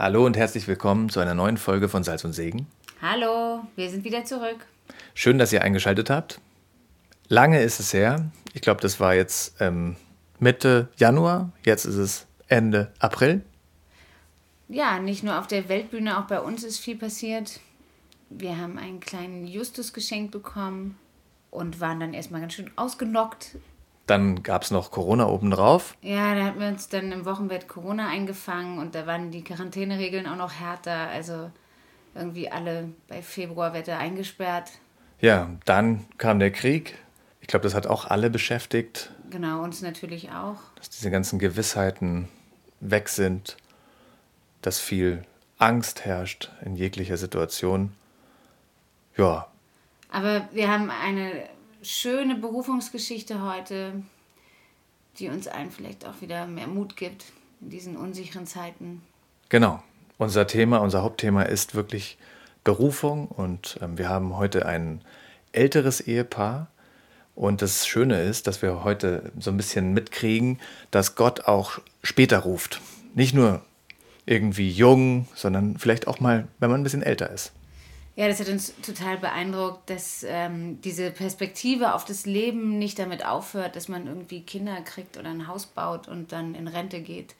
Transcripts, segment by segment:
Hallo und herzlich willkommen zu einer neuen Folge von Salz und Segen. Hallo, wir sind wieder zurück. Schön, dass ihr eingeschaltet habt. Lange ist es her. Ich glaube, das war jetzt ähm, Mitte Januar. Jetzt ist es Ende April. Ja, nicht nur auf der Weltbühne, auch bei uns ist viel passiert. Wir haben einen kleinen Justus geschenkt bekommen und waren dann erstmal ganz schön ausgenockt. Dann gab es noch Corona obendrauf. Ja, da hatten wir uns dann im Wochenbett Corona eingefangen und da waren die Quarantäneregeln auch noch härter. Also irgendwie alle bei Februarwetter eingesperrt. Ja, dann kam der Krieg. Ich glaube, das hat auch alle beschäftigt. Genau, uns natürlich auch. Dass diese ganzen Gewissheiten weg sind, dass viel Angst herrscht in jeglicher Situation. Ja. Aber wir haben eine schöne Berufungsgeschichte heute, die uns allen vielleicht auch wieder mehr Mut gibt in diesen unsicheren Zeiten. Genau. Unser Thema, unser Hauptthema ist wirklich Berufung und ähm, wir haben heute ein älteres Ehepaar. Und das Schöne ist, dass wir heute so ein bisschen mitkriegen, dass Gott auch später ruft. Nicht nur irgendwie jung, sondern vielleicht auch mal, wenn man ein bisschen älter ist. Ja, das hat uns total beeindruckt, dass ähm, diese Perspektive auf das Leben nicht damit aufhört, dass man irgendwie Kinder kriegt oder ein Haus baut und dann in Rente geht,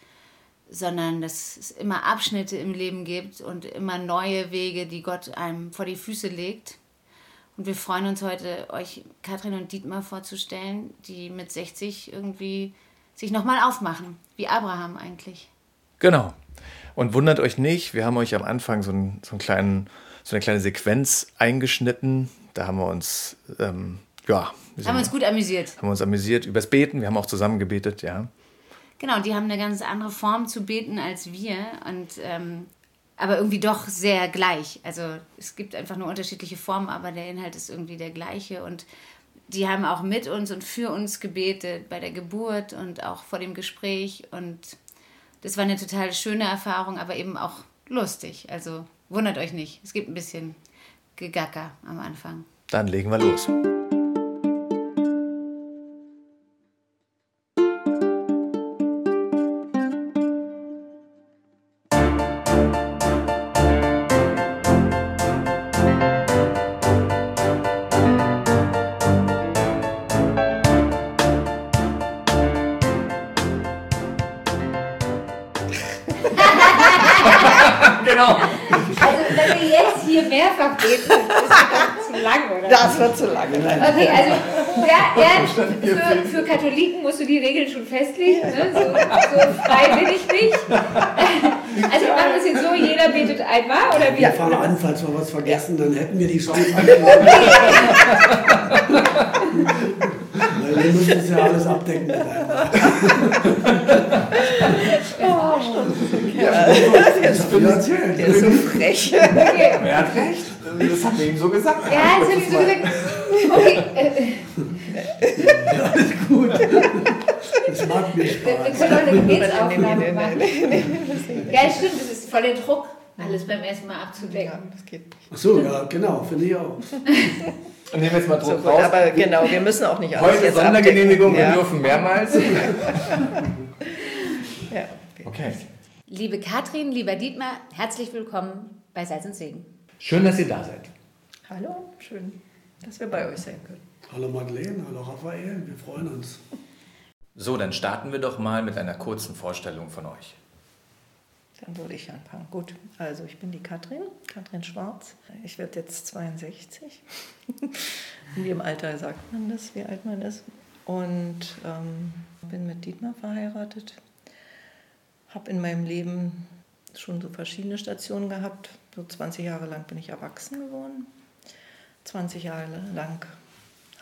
sondern dass es immer Abschnitte im Leben gibt und immer neue Wege, die Gott einem vor die Füße legt. Und wir freuen uns heute, euch Katrin und Dietmar vorzustellen, die mit 60 irgendwie sich nochmal aufmachen, wie Abraham eigentlich. Genau. Und wundert euch nicht, wir haben euch am Anfang so einen, so einen kleinen so eine kleine Sequenz eingeschnitten. Da haben wir uns, ähm, ja. Wir haben uns gut amüsiert. Haben wir uns amüsiert übers Beten. Wir haben auch zusammen gebetet, ja. Genau, die haben eine ganz andere Form zu beten als wir. Und, ähm, aber irgendwie doch sehr gleich. Also es gibt einfach nur unterschiedliche Formen, aber der Inhalt ist irgendwie der gleiche. Und die haben auch mit uns und für uns gebetet bei der Geburt und auch vor dem Gespräch. Und das war eine total schöne Erfahrung, aber eben auch lustig. Also Wundert euch nicht, es gibt ein bisschen Gegacker am Anfang. Dann legen wir los. Okay, also ja, ja, für, für Katholiken musst du die Regeln schon festlegen. Ne? So, so frei bin ich nicht. Also wir machen das jetzt so, jeder betet einmal oder wie? Wir fahren an, falls wir was vergessen, dann hätten wir die Chance. Weil wir müssen es ja alles abdecken mit Oh, ja, der ist, der ist so frech. Okay. Er hat recht. Das hat er ihm so gesagt. Ja, das hat ihm so gesagt. Okay. Ja, alles gut. Das macht mir Spaß. Wir können auch eine Gebetsaufnahme machen. Ja, stimmt, das ist voll der Druck, alles beim ersten Mal abzudecken. Ja, das geht nicht. Ach so, ja, genau, finde ich auch. Und nehmen wir jetzt mal Druck so raus. Aber genau, wir müssen auch nicht alles Heute Sondergenehmigung, wir dürfen mehrmals. ja. Okay. Liebe Katrin, lieber Dietmar, herzlich willkommen bei Salz und Segen. Schön, dass ihr da seid. Hallo, schön, dass wir bei euch sein können. Hallo Madeleine, hallo Raphael, wir freuen uns. So, dann starten wir doch mal mit einer kurzen Vorstellung von euch. Dann würde ich anfangen. Gut, also ich bin die Katrin, Katrin Schwarz. Ich werde jetzt 62. In dem Alter sagt man das, wie alt man ist. Und ähm, bin mit Dietmar verheiratet. Habe in meinem Leben schon so verschiedene Stationen gehabt. So 20 Jahre lang bin ich erwachsen geworden. 20 Jahre lang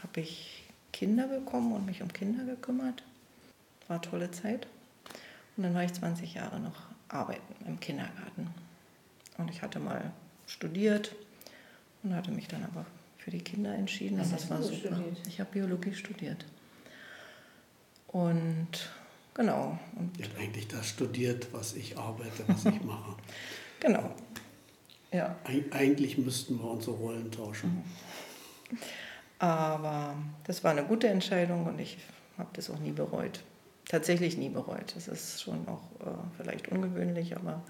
habe ich Kinder bekommen und mich um Kinder gekümmert. War eine tolle Zeit. Und dann war ich 20 Jahre noch arbeiten im Kindergarten. Und ich hatte mal studiert und hatte mich dann aber für die Kinder entschieden. Was und das war super. Studiert? Ich habe Biologie studiert. Und genau. Und ich habe eigentlich das studiert, was ich arbeite, was ich mache. genau. Ja. Eig eigentlich müssten wir unsere Rollen tauschen. Mhm. Aber das war eine gute Entscheidung und ich habe das auch nie bereut. Tatsächlich nie bereut. Das ist schon auch äh, vielleicht ungewöhnlich, aber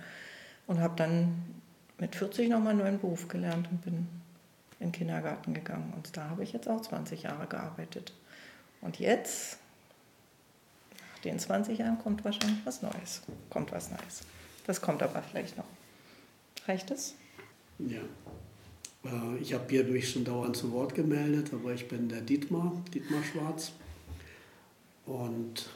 und habe dann mit 40 nochmal einen neuen Beruf gelernt und bin in den Kindergarten gegangen. Und da habe ich jetzt auch 20 Jahre gearbeitet. Und jetzt, nach den 20 Jahren, kommt wahrscheinlich was Neues. Kommt was Neues. Das kommt aber vielleicht noch. Reicht es? Ja. Äh, ich habe hier mich schon dauernd zu Wort gemeldet, aber ich bin der Dietmar, Dietmar Schwarz. Und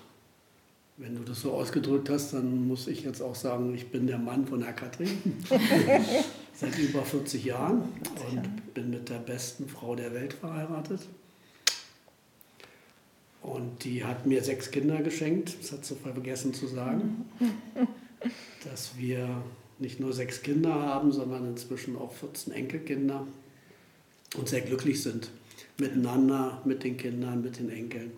wenn du das so ausgedrückt hast, dann muss ich jetzt auch sagen, ich bin der Mann von der Katrin. Seit über 40 Jahren und bin mit der besten Frau der Welt verheiratet. Und die hat mir sechs Kinder geschenkt, das hat sie vergessen zu sagen, dass wir nicht nur sechs Kinder haben, sondern inzwischen auch 14 Enkelkinder und sehr glücklich sind miteinander, mit den Kindern, mit den Enkeln.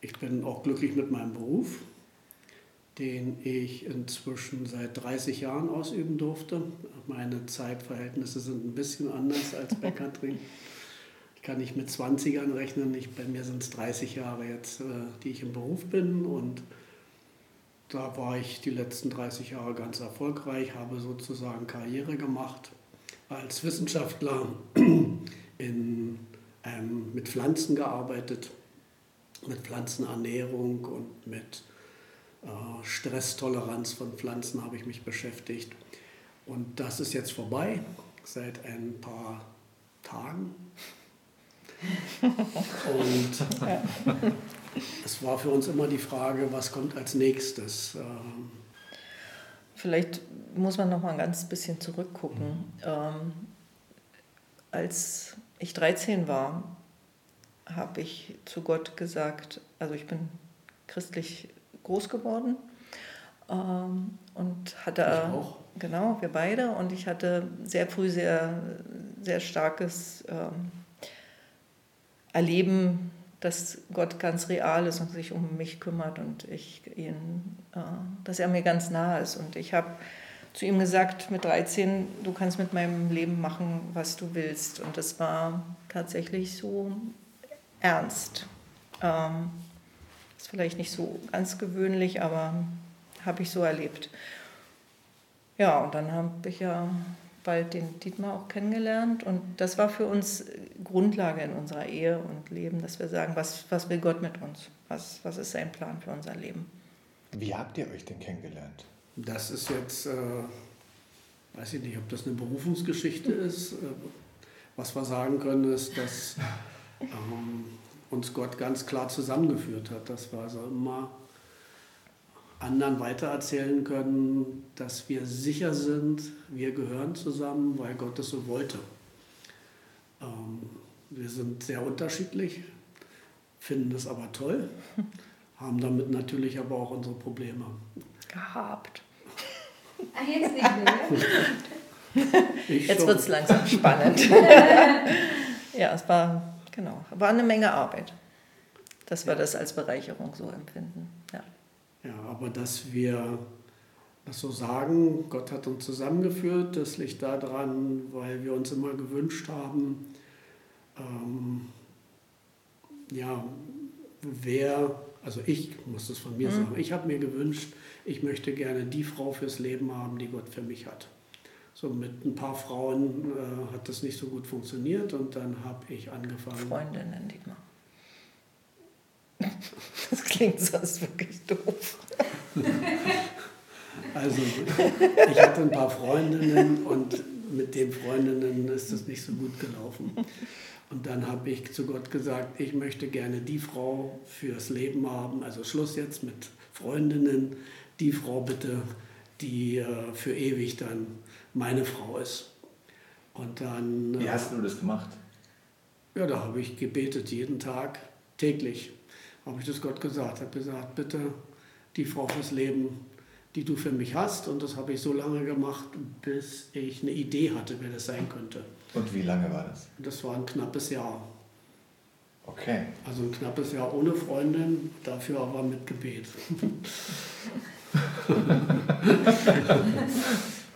Ich bin auch glücklich mit meinem Beruf, den ich inzwischen seit 30 Jahren ausüben durfte. Meine Zeitverhältnisse sind ein bisschen anders als bei Katrin. Ich kann nicht mit 20ern rechnen, ich, bei mir sind es 30 Jahre jetzt, äh, die ich im Beruf bin und da war ich die letzten 30 Jahre ganz erfolgreich, habe sozusagen Karriere gemacht als Wissenschaftler, in, ähm, mit Pflanzen gearbeitet mit Pflanzenernährung und mit äh, Stresstoleranz von Pflanzen habe ich mich beschäftigt. Und das ist jetzt vorbei, seit ein paar Tagen. Und es war für uns immer die Frage, was kommt als nächstes. Ähm, Vielleicht muss man noch mal ein ganz bisschen zurückgucken. Ähm, als ich 13 war, habe ich zu Gott gesagt, also ich bin christlich groß geworden ähm, und hatte, ich auch. genau, wir beide, und ich hatte sehr früh sehr, sehr starkes ähm, Erleben, dass Gott ganz real ist und sich um mich kümmert und ich ihn, äh, dass er mir ganz nahe ist. Und ich habe zu ihm gesagt mit 13, du kannst mit meinem Leben machen, was du willst. Und das war tatsächlich so ernst. Ähm, ist vielleicht nicht so ganz gewöhnlich, aber habe ich so erlebt. Ja, und dann habe ich ja bald den Dietmar auch kennengelernt und das war für uns Grundlage in unserer Ehe und Leben, dass wir sagen, was, was will Gott mit uns? Was, was ist sein Plan für unser Leben? Wie habt ihr euch denn kennengelernt? Das ist jetzt, äh, weiß ich nicht, ob das eine Berufungsgeschichte ist. Äh, was wir sagen können, ist, dass ähm, uns Gott ganz klar zusammengeführt hat, dass wir also immer anderen weitererzählen können, dass wir sicher sind, wir gehören zusammen, weil Gott es so wollte. Ähm, wir sind sehr unterschiedlich, finden das aber toll, haben damit natürlich aber auch unsere Probleme. Gehabt. Ach, jetzt nicht mehr. Ich Jetzt wird es langsam spannend. ja, es war, genau, war eine Menge Arbeit, dass wir Ja. das als Bereicherung so empfinden. Ja. Aber dass wir das so sagen, Gott hat uns zusammengeführt, das liegt daran, weil wir uns immer gewünscht haben, ähm, ja, wer, also ich muss das von mir sagen, ich habe mir gewünscht, ich möchte gerne die Frau fürs Leben haben, die Gott für mich hat. So mit ein paar Frauen äh, hat das nicht so gut funktioniert und dann habe ich angefangen. Freundinnen, Dietmar. Das klingt sonst wirklich doof. Also ich hatte ein paar Freundinnen und mit den Freundinnen ist es nicht so gut gelaufen. Und dann habe ich zu Gott gesagt, ich möchte gerne die Frau fürs Leben haben, also Schluss jetzt mit Freundinnen, die Frau bitte, die äh, für ewig dann meine Frau ist. Und dann, Wie äh, hast du das gemacht? ja, da habe ich gebetet jeden Tag, täglich, habe ich das Gott gesagt, habe gesagt, bitte die Frau fürs Leben, die du für mich hast. Und das habe ich so lange gemacht, bis ich eine Idee hatte, wer das sein könnte. Und wie lange war das? Das war ein knappes Jahr. Okay. Also ein knappes Jahr ohne Freundin, dafür aber mit Gebet.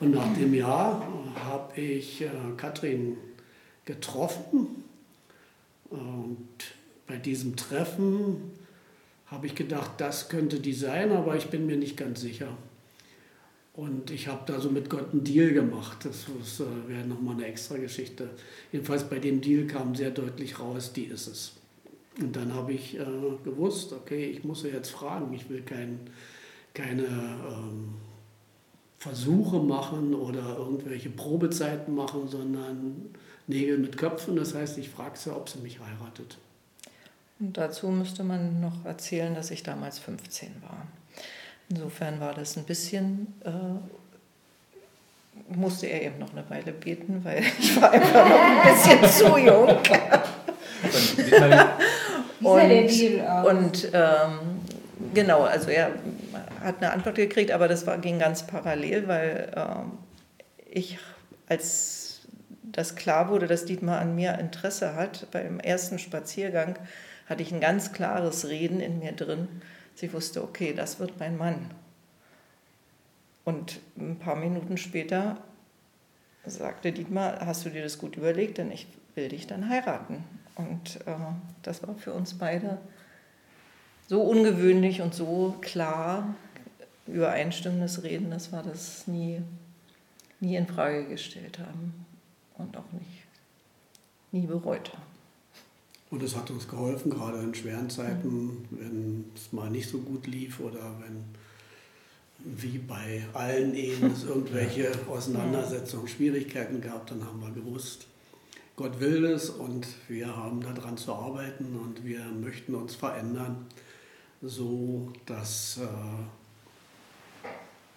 Und nach dem Jahr habe ich äh, Katrin getroffen. Und bei diesem Treffen habe ich gedacht, das könnte die sein, aber ich bin mir nicht ganz sicher. Und ich habe da so mit Gott einen Deal gemacht. Das, äh, wäre nochmal eine extra Geschichte. Jedenfalls bei dem Deal kam sehr deutlich raus, die ist es. Und dann habe ich äh, gewusst, okay, ich muss ja jetzt fragen, ich will kein, keine ähm, Versuche machen oder irgendwelche Probezeiten machen, sondern Nägel mit Köpfen. Das heißt, ich frage sie, ob sie mich heiratet. Und dazu müsste man noch erzählen, dass ich damals 15 war. Insofern war das ein bisschen, äh, musste er eben noch eine Weile beten, weil ich war einfach noch ein bisschen zu jung. und, und ähm, genau, also er hat eine Antwort gekriegt, aber das war, ging ganz parallel, weil ähm, ich, als das klar wurde, dass Dietmar an mir Interesse hat, beim ersten Spaziergang hatte ich ein ganz klares Reden in mir drin Sie wusste, okay, das wird mein Mann. Und ein paar Minuten später sagte Dietmar, hast du dir das gut überlegt, denn ich will dich dann heiraten. Und äh, das war für uns beide so ungewöhnlich und so klar übereinstimmendes Reden, dass wir das nie, nie in Frage gestellt haben und auch nicht, nie bereut haben. Und es hat uns geholfen, gerade in schweren Zeiten, wenn es mal nicht so gut lief oder wenn, wie bei allen Ehen, es irgendwelche Auseinandersetzungen, Schwierigkeiten gab, dann haben wir gewusst, Gott will es und wir haben daran zu arbeiten und wir möchten uns verändern, so dass, äh,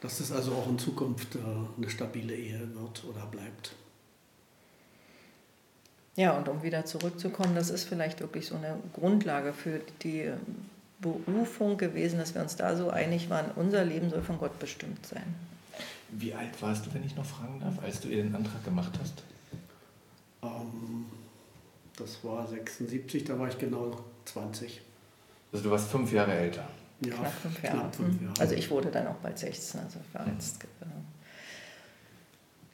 dass es also auch in Zukunft äh, eine stabile Ehe wird oder bleibt. Ja, und um wieder zurückzukommen, das ist vielleicht wirklich so eine Grundlage für die Berufung gewesen, dass wir uns da so einig waren, unser Leben soll von Gott bestimmt sein. Wie alt warst du, wenn ich noch fragen darf, als du ihr den Antrag gemacht hast? Ähm, das war 76, da war ich genau 20. Also du warst fünf Jahre älter? Ja, knapp fünf Jahre. Knapp fünf mhm. Jahre. Also ich wurde dann auch bald 16, also war mhm. jetzt... Äh,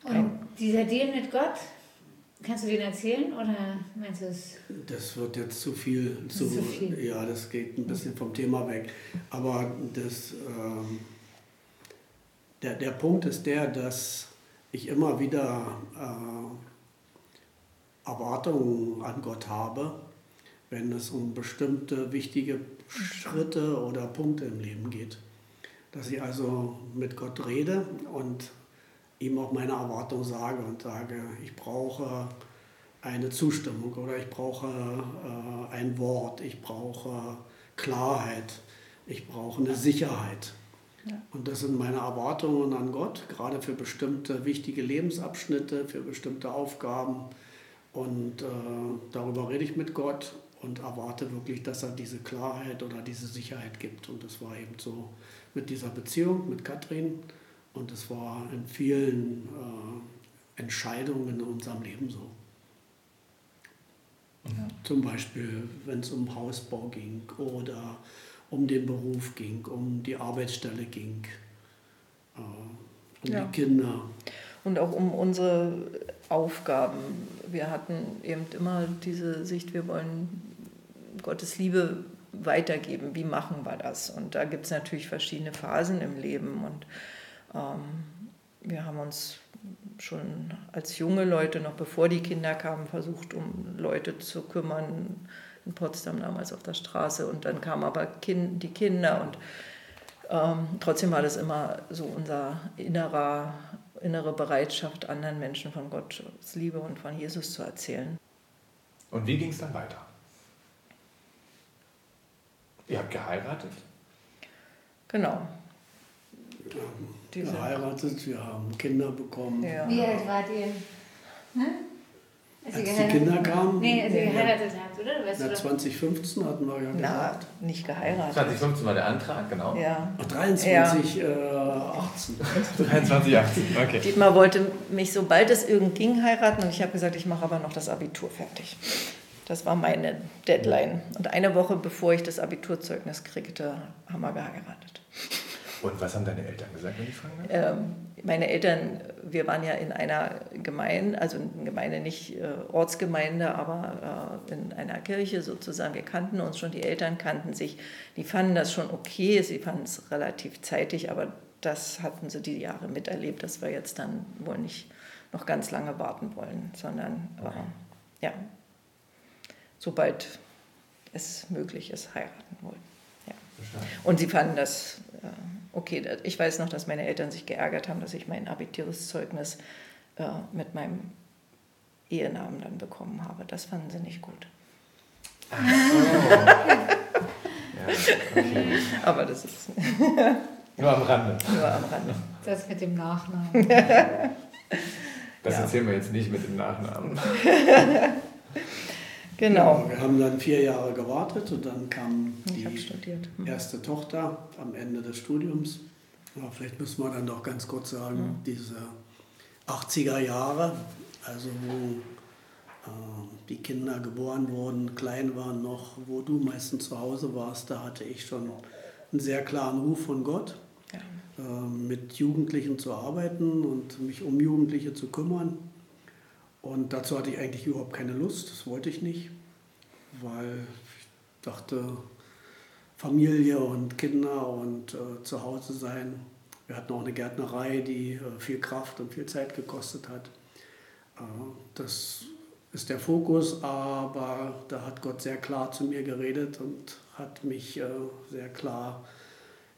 und dieser Deal mit Gott, Kannst du den erzählen oder meinst du es? Das wird jetzt zu viel. Zu, zu viel. Ja, das geht ein bisschen vom Thema weg. Aber das, ähm, der, der Punkt ist der, dass ich immer wieder äh, Erwartungen an Gott habe, wenn es um bestimmte wichtige Schritte oder Punkte im Leben geht. Dass ich also mit Gott rede und ihm auch meine Erwartung sage und sage, ich brauche eine Zustimmung oder ich brauche äh, ein Wort, ich brauche Klarheit, ich brauche eine Sicherheit. Ja. Und das sind meine Erwartungen an Gott, gerade für bestimmte wichtige Lebensabschnitte, für bestimmte Aufgaben. Und äh, darüber rede ich mit Gott und erwarte wirklich, dass er diese Klarheit oder diese Sicherheit gibt. Und das war eben so mit dieser Beziehung mit Katrin. Und es war in vielen äh, Entscheidungen in unserem Leben so. Ja. Zum Beispiel, wenn es um Hausbau ging oder um den Beruf ging, um die Arbeitsstelle ging, äh, um ja. die Kinder. Und auch um unsere Aufgaben. Wir hatten eben immer diese Sicht, wir wollen Gottes Liebe weitergeben. Wie machen wir das? Und da gibt es natürlich verschiedene Phasen im Leben. Und wir haben uns schon als junge Leute, noch bevor die Kinder kamen, versucht, um Leute zu kümmern. In Potsdam damals auf der Straße. Und dann kamen aber kind, die Kinder. Und ähm, trotzdem war das immer so unser innerer, innere Bereitschaft, anderen Menschen von Gottes Liebe und von Jesus zu erzählen. Und wie ging es dann weiter? Ihr habt geheiratet? Genau. Diese. geheiratet, wir haben Kinder bekommen. Ja. Wie alt wart ihr? Hm? Als, als die Kinder kamen? Nee, als ihr geheiratet habt, oder? Weißt Na, 2015 hatten wir ja gesagt. Na, nicht geheiratet. 2015 war der Antrag, genau. Ja. Ach, 23, ja. Äh, 18. 23, 18, okay. Dietmar wollte mich, sobald es irgend ging, heiraten und ich habe gesagt, ich mache aber noch das Abitur fertig. Das war meine Deadline. Und eine Woche bevor ich das Abiturzeugnis kriegte, haben wir geheiratet. Und was haben deine Eltern gesagt, wenn ich fragen ähm, Meine Eltern, wir waren ja in einer Gemeinde, also eine Gemeinde, nicht äh, Ortsgemeinde, aber äh, in einer Kirche sozusagen. Wir kannten uns schon, die Eltern kannten sich. Die fanden das schon okay, sie fanden es relativ zeitig, aber das hatten sie die Jahre miterlebt, dass wir jetzt dann wohl nicht noch ganz lange warten wollen, sondern okay. äh, ja, sobald es möglich ist, heiraten wollen. Ja. Und sie fanden das äh, okay. Ich weiß noch, dass meine Eltern sich geärgert haben, dass ich mein Abiturszeugnis äh, mit meinem Ehenamen dann bekommen habe. Das fanden sie nicht gut. Ach so. ja, okay. Aber das ist. Nur am Rande. Nur am Rande. Das mit dem Nachnamen. Das ja. erzählen wir jetzt nicht mit dem Nachnamen. Genau. Ja, wir haben dann vier Jahre gewartet und dann kam die hm. erste Tochter am Ende des Studiums. Ja, vielleicht müssen wir dann doch ganz kurz sagen, mhm. diese 80er Jahre, also wo äh, die Kinder geboren wurden, klein waren noch, wo du meistens zu Hause warst, da hatte ich schon einen sehr klaren Ruf von Gott, ja. äh, mit Jugendlichen zu arbeiten und mich um Jugendliche zu kümmern. Und dazu hatte ich eigentlich überhaupt keine Lust, das wollte ich nicht, weil ich dachte, Familie und Kinder und äh, zu Hause sein. Wir hatten auch eine Gärtnerei, die äh, viel Kraft und viel Zeit gekostet hat. Äh, das ist der Fokus, aber da hat Gott sehr klar zu mir geredet und hat mich äh, sehr klar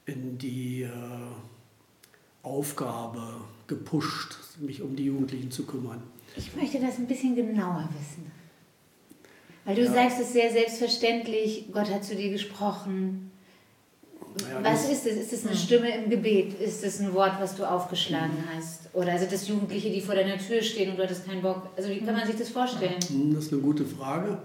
in die äh, Aufgabe gepusht, mich um die Jugendlichen zu kümmern. Ich möchte das ein bisschen genauer wissen. Weil du ja. sagst es sehr selbstverständlich, Gott hat zu dir gesprochen. Ja, was ist es? Ist es eine hm. Stimme im Gebet? Ist es ein Wort, was du aufgeschlagen hast? Oder sind es Jugendliche, die vor deiner Tür stehen und du hattest keinen Bock? Also wie kann man sich das vorstellen? Hm, das ist eine gute Frage.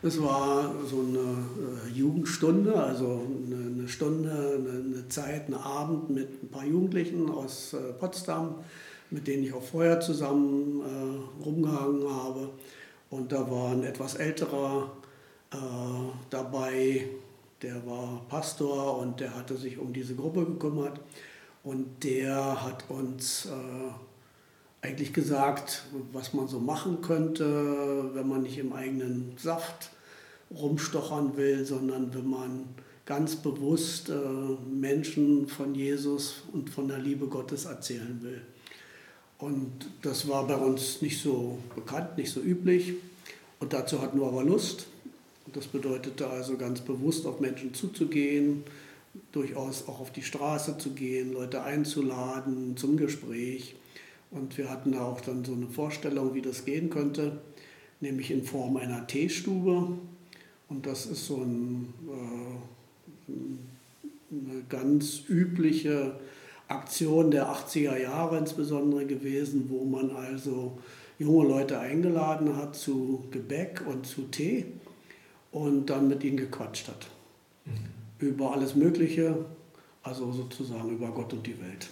Es war so eine äh, Jugendstunde, also eine, Stunde, eine, Zeit, ein Abend mit ein paar Jugendlichen aus äh, Potsdam, mit denen ich auch vorher zusammen äh, rumgehangen habe. Und da war ein etwas älterer dabei, der war Pastor und der hatte sich um diese Gruppe gekümmert. Und der hat uns äh, eigentlich gesagt, was man so machen könnte, wenn man nicht im eigenen Saft rumstochern will, sondern wenn man ganz bewusst äh, Menschen von Jesus und von der Liebe Gottes erzählen will. Und das war bei uns nicht so bekannt, nicht so üblich. Und dazu hatten wir aber Lust. Das bedeutete also ganz bewusst auf Menschen zuzugehen, durchaus auch auf die Straße zu gehen, Leute einzuladen zum Gespräch. Und wir hatten da auch dann so eine Vorstellung, wie das gehen könnte, nämlich in Form einer Teestube. Und das ist so ein, äh, eine ganz übliche Aktion der 80er Jahre insbesondere gewesen, wo man also junge Leute eingeladen hat zu Gebäck und zu Tee und dann mit ihnen gequatscht hat. Mhm. Über alles Mögliche, also sozusagen über Gott und die Welt.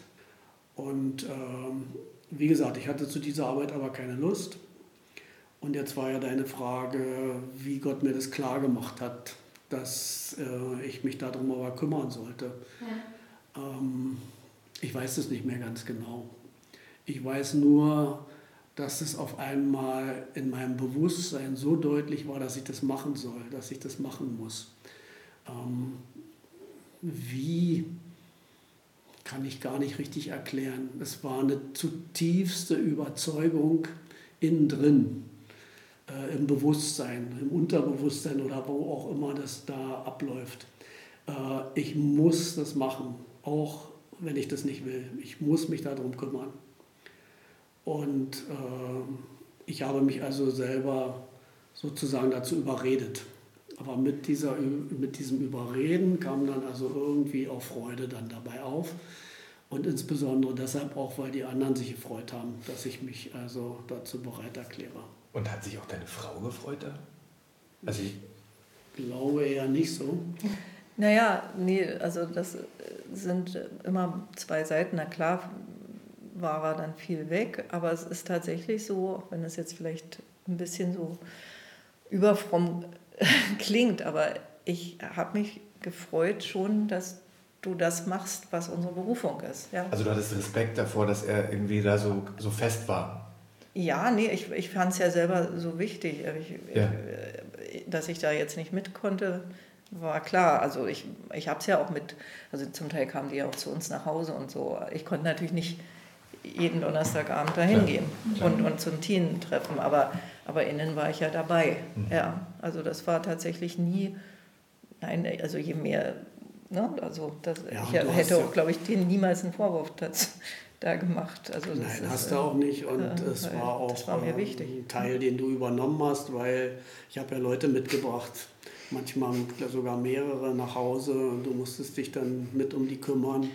Und ähm, wie gesagt, ich hatte zu dieser Arbeit aber keine Lust. Und jetzt war ja deine Frage, wie Gott mir das klar gemacht hat, dass äh, ich mich darum aber kümmern sollte. Ja. Ähm, ich weiß es nicht mehr ganz genau. Ich weiß nur, dass es auf einmal in meinem Bewusstsein so deutlich war, dass ich das machen soll, dass ich das machen muss. Ähm, wie kann ich gar nicht richtig erklären. Es war eine zutiefste Überzeugung innen drin, äh, im Bewusstsein, im Unterbewusstsein oder wo auch immer das da abläuft. Äh, ich muss das machen, auch wenn ich das nicht will. Ich muss mich darum kümmern. Und äh, ich habe mich also selber sozusagen dazu überredet. Aber mit, dieser, mit diesem Überreden kam dann also irgendwie auch Freude dann dabei auf. Und insbesondere deshalb auch, weil die anderen sich gefreut haben, dass ich mich also dazu bereit erkläre. Und hat sich auch deine Frau gefreut da? Also ich glaube eher nicht so. Naja, nee, also das sind immer zwei Seiten. Na klar, war er dann viel weg. Aber es ist tatsächlich so, auch wenn es jetzt vielleicht ein bisschen so überfromm klingt, aber ich habe mich gefreut schon, dass du das machst, was unsere Berufung ist. Ja. Also du hattest Respekt davor, dass er irgendwie da so, so fest war. Ja, nee, ich, ich fand es ja selber so wichtig, ich, ja. dass ich da jetzt nicht mit konnte. War klar. Also ich, ich habe es ja auch mit, also zum Teil kamen die ja auch zu uns nach Hause und so. Ich konnte natürlich nicht jeden Donnerstagabend dahin gehen und, und zum Teen-Treffen, aber, aber innen war ich ja dabei. Mhm. Ja, also das war tatsächlich nie, nein, also je mehr, ne, also das, ja, ich hätte auch, glaube ich, denen niemals einen Vorwurf dazu, da gemacht. Also Nein, ist, hast du auch nicht. Und äh, es war auch war ein Teil, den du übernommen hast, weil ich habe ja Leute mitgebracht, manchmal sogar mehrere nach Hause und du musstest dich dann mit um die kümmern.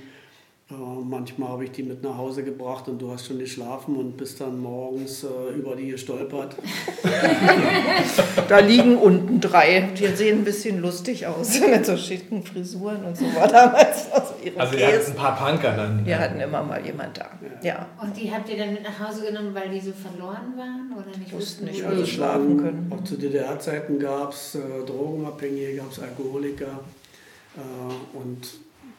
Äh, manchmal habe ich die mit nach Hause gebracht und du hast schon geschlafen und bist dann morgens äh, über die gestolpert. da liegen unten drei. Die sehen ein bisschen lustig aus mit so schicken Frisuren und so war damals. Also, also ihr hattet ein paar Punker dann. Wir hatten immer mal jemand da. Ja. ja. Und die habt ihr dann mit nach Hause genommen, weil die so verloren waren oder nicht wussten, nicht also schlafen können? Auch zu DDR-Zeiten gab es äh, Drogenabhängige, gab es Alkoholiker äh, und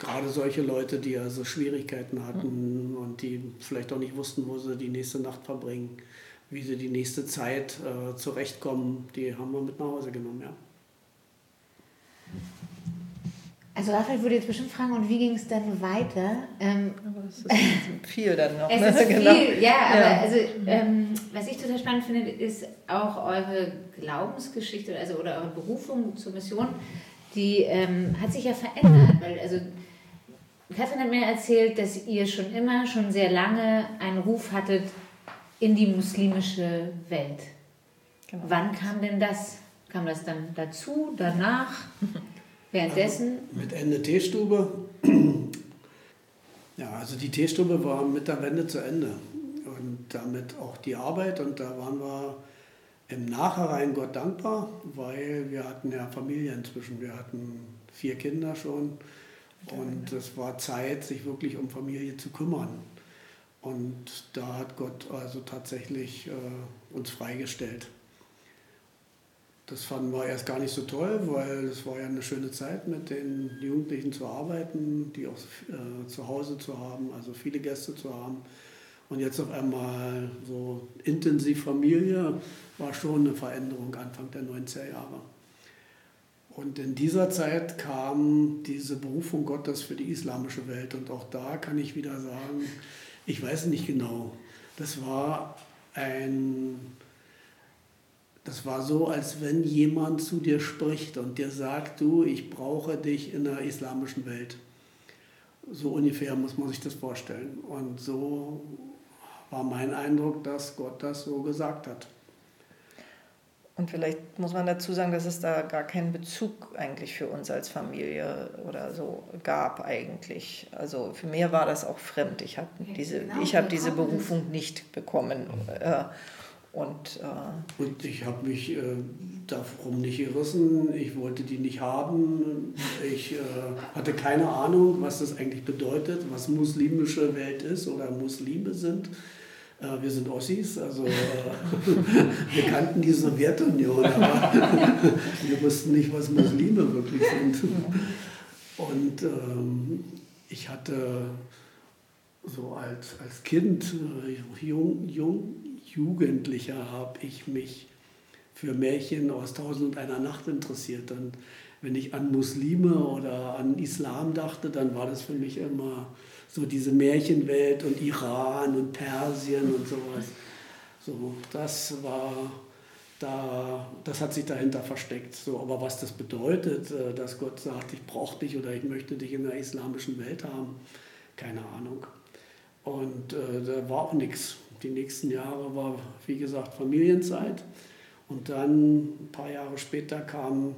gerade solche Leute, die also Schwierigkeiten hatten mhm. und die vielleicht auch nicht wussten, wo sie die nächste Nacht verbringen, wie sie die nächste Zeit äh, zurechtkommen, die haben wir mit nach Hause genommen, ja. Also Raphael würde jetzt bestimmt fragen, und wie ging es dann weiter? Ähm, aber es ist viel dann noch. Es ne? ist genau. viel, ja, aber ja. also ähm, was ich total spannend finde, ist auch eure Glaubensgeschichte also, oder eure Berufung zur Mission, die ähm, hat sich ja verändert, weil also Katrin hat mir erzählt, dass ihr schon immer, schon sehr lange einen Ruf hattet in die muslimische Welt. Genau. Wann kam denn das? Kam das dann dazu, danach, währenddessen? Also mit Ende Teestube. Ja, also die Teestube war mit der Wende zu Ende. Und damit auch die Arbeit. Und da waren wir im Nachhinein Gott dankbar, weil wir hatten ja Familie inzwischen. Wir hatten vier Kinder schon und es war Zeit, sich wirklich um Familie zu kümmern. Und da hat Gott also tatsächlich äh, uns freigestellt. Das fanden wir erst gar nicht so toll, weil es war ja eine schöne Zeit, mit den Jugendlichen zu arbeiten, die auch äh, zu Hause zu haben, also viele Gäste zu haben. Und jetzt auf einmal so intensiv Familie war schon eine Veränderung Anfang der 90er Jahre. Und in dieser Zeit kam diese Berufung Gottes für die islamische Welt. Und auch da kann ich wieder sagen, ich weiß nicht genau. Das war ein, das war so, als wenn jemand zu dir spricht und dir sagt, du, ich brauche dich in der islamischen Welt. So ungefähr muss man sich das vorstellen. Und so war mein Eindruck, dass Gott das so gesagt hat. Und vielleicht muss man dazu sagen, dass es da gar keinen Bezug eigentlich für uns als Familie oder so gab eigentlich. Also für mich war das auch fremd. Ich habe diese, genau, ich hab diese Berufung nicht bekommen. Äh, und, äh, und ich habe mich äh, darum nicht gerissen. Ich wollte die nicht haben. Ich äh, hatte keine Ahnung, was das eigentlich bedeutet, was muslimische Welt ist oder Muslime sind. Wir sind Ossis, also äh, wir kannten die Sowjetunion, aber wir wussten nicht, was Muslime wirklich sind. Und ähm, ich hatte so als, als Kind, äh, jung, jung, Jugendlicher, habe ich mich für Märchen aus Tausend und einer Nacht interessiert. Und wenn ich an Muslime oder an Islam dachte, dann war das für mich immer so diese Märchenwelt und Iran und Persien und sowas. So, das war da, das hat sich dahinter versteckt. So, aber was das bedeutet, äh, dass Gott sagt, ich brauche dich oder ich möchte dich in der islamischen Welt haben, keine Ahnung. Und äh, da war auch nichts. Die nächsten Jahre war, wie gesagt, Familienzeit. Und dann, ein paar Jahre später, kam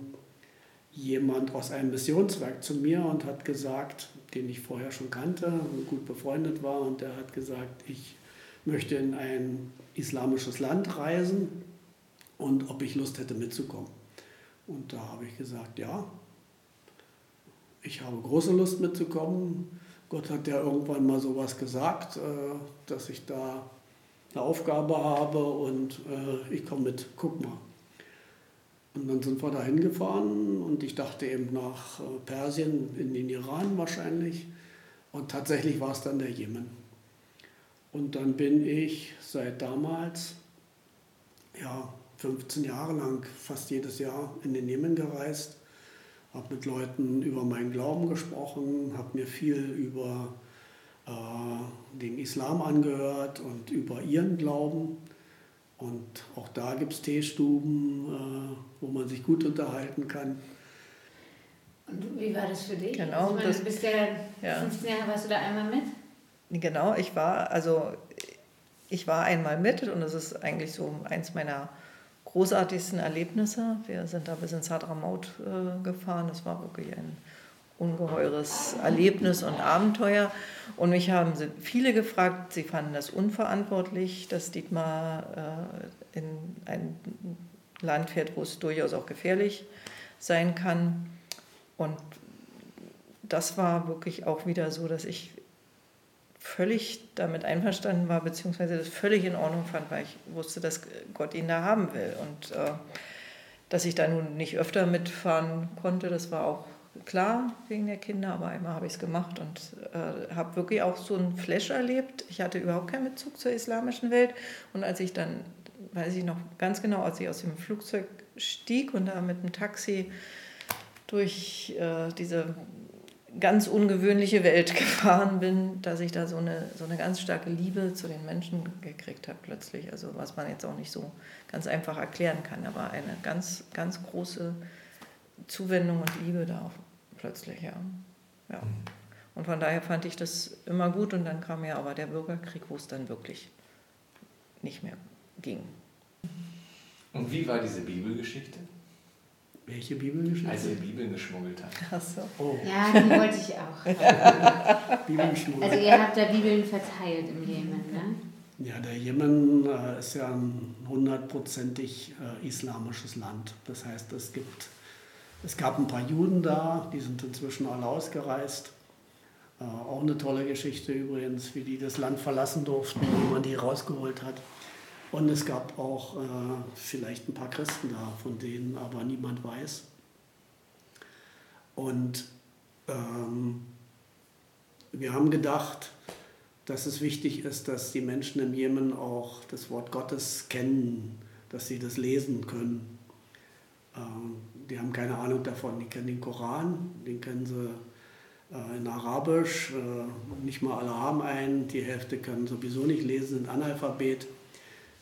jemand aus einem Missionswerk zu mir und hat gesagt, den ich vorher schon kannte und gut befreundet war, und der hat gesagt, ich möchte in ein islamisches Land reisen und ob ich Lust hätte mitzukommen. Und da habe ich gesagt, ja, ich habe große Lust mitzukommen. Gott hat ja irgendwann mal sowas gesagt, äh, dass ich da eine Aufgabe habe und äh, ich komme mit, guck mal. Und dann sind wir da hingefahren und ich dachte eben nach äh, Persien, in den Iran wahrscheinlich. Und tatsächlich war es dann der Jemen. Und dann bin ich seit damals, ja, 15 Jahre lang, fast jedes Jahr in den Jemen gereist, habe mit Leuten über meinen Glauben gesprochen, habe mir viel über äh, den Islam angehört und über ihren Glauben. Und auch da gibt es Teestuben, äh, wo man sich gut unterhalten kann. Und wie war das für dich? Genau, ich meine, das- du bist ja, ja. 15 Jahre, warst du da einmal mit? Genau, ich war, also ich war einmal mit und das ist eigentlich so eins meiner großartigsten Erlebnisse. Wir sind da bis ins Hadramaut äh, gefahren. Das war wirklich ein ungeheures Erlebnis und Abenteuer. Und mich haben viele gefragt, sie fanden das unverantwortlich, dass Dietmar äh, in ein Land fährt, wo es durchaus auch gefährlich sein kann. Und das war wirklich auch wieder so, dass ich völlig damit einverstanden war, beziehungsweise das völlig in Ordnung fand, weil ich wusste, dass Gott ihn da haben will. Und äh, dass ich da nun nicht öfter mitfahren konnte, das war auch klar wegen der Kinder, aber einmal habe ich es gemacht und äh, habe wirklich auch so einen Flash erlebt. Ich hatte überhaupt keinen Bezug zur islamischen Welt und als ich dann, weiß ich noch ganz genau, als ich aus dem Flugzeug stieg und da mit dem Taxi durch äh, diese ganz ungewöhnliche Welt gefahren bin, dass ich da so eine, so eine ganz starke Liebe zu den Menschen gekriegt habe plötzlich. Also was man jetzt auch nicht so ganz einfach erklären kann, aber eine ganz, ganz große Zuwendung und Liebe da auch plötzlich, ja. ja. Und von daher fand ich das immer gut und dann kam ja aber der Bürgerkrieg, wo es dann wirklich nicht mehr ging. Und wie war diese Bibelgeschichte? Welche Bibelgeschichte? Als ihr Bibeln geschmuggelt habt. Achso. oh, Ja, die wollte ich auch. Bibelschnur. Also ihr habt da Bibeln verteilt im Jemen, ne? Ja, der Jemen äh, ist ja ein hundertprozentig äh, islamisches Land. Das heißt, es, gibt, es gab ein paar Juden da, die sind inzwischen alle ausgereist. Äh, auch eine tolle Geschichte übrigens, wie die das Land verlassen durften, wie man die rausgeholt hat. Und es gab auch äh, vielleicht ein paar Christen da, von denen aber niemand weiß. Und ähm, wir haben gedacht, dass es wichtig ist, dass die Menschen im Jemen auch das Wort Gottes kennen, dass sie das lesen können. Ähm, die haben keine Ahnung davon, die kennen den Koran, den kennen sie äh, in Arabisch, äh, nicht mal alle haben einen, die Hälfte können sowieso nicht lesen, sind Analphabet,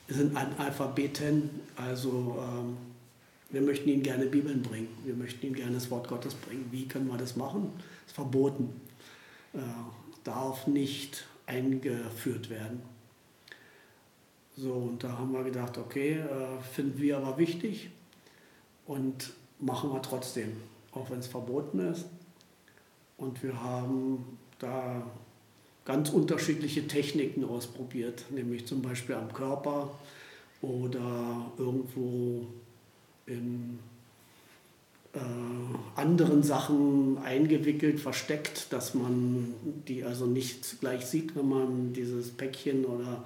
sind Analphabeten, also ähm, wir möchten ihnen gerne Bibeln bringen, wir möchten ihnen gerne das Wort Gottes bringen. Wie können wir das machen? Das ist verboten, äh, darf nicht eingeführt werden. So, und da haben wir gedacht, okay, äh, finden wir aber wichtig und machen wir trotzdem, auch wenn es verboten ist. Und wir haben da ganz unterschiedliche Techniken ausprobiert, nämlich zum Beispiel am Körper oder irgendwo in äh, anderen Sachen eingewickelt, versteckt, dass man die also nicht gleich sieht, wenn man dieses Päckchen oder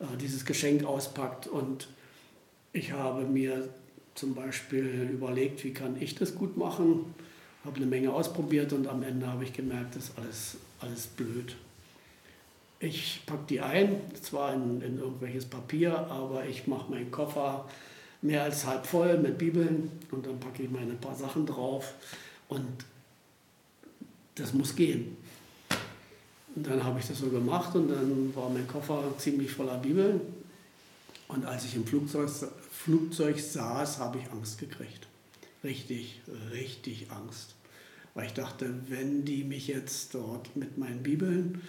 äh, dieses Geschenk auspackt. Und ich habe mir zum Beispiel überlegt, wie kann ich das gut machen, habe eine Menge ausprobiert und am Ende habe ich gemerkt, das ist alles, alles blöd. Ich packe die ein, zwar in, in irgendwelches Papier, aber ich mache meinen Koffer mehr als halb voll mit Bibeln und dann packe ich meine paar Sachen drauf und das muss gehen. Und dann habe ich das so gemacht und dann war mein Koffer ziemlich voller Bibeln. Und als ich im Flugzeug, Flugzeug saß, habe ich Angst gekriegt. Richtig, richtig Angst. Weil ich dachte, wenn die mich jetzt dort mit meinen Bibeln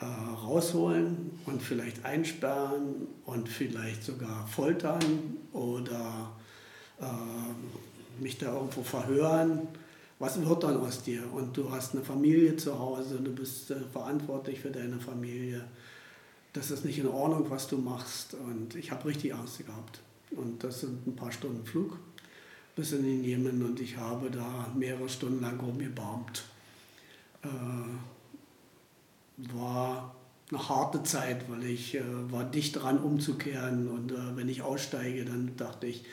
äh, rausholen und vielleicht einsperren und vielleicht sogar foltern oder äh, mich da irgendwo verhören, was wird dann aus dir? Und du hast eine Familie zu Hause, du bist äh, verantwortlich für deine Familie. Das ist nicht in Ordnung, was du machst. Und ich habe richtig Angst gehabt. Und das sind ein paar Stunden Flug bis in den Jemen und ich habe da mehrere Stunden lang rumgebaumt. Äh, war eine harte Zeit, weil ich äh, war dicht dran umzukehren und äh, wenn ich aussteige, dann dachte ich,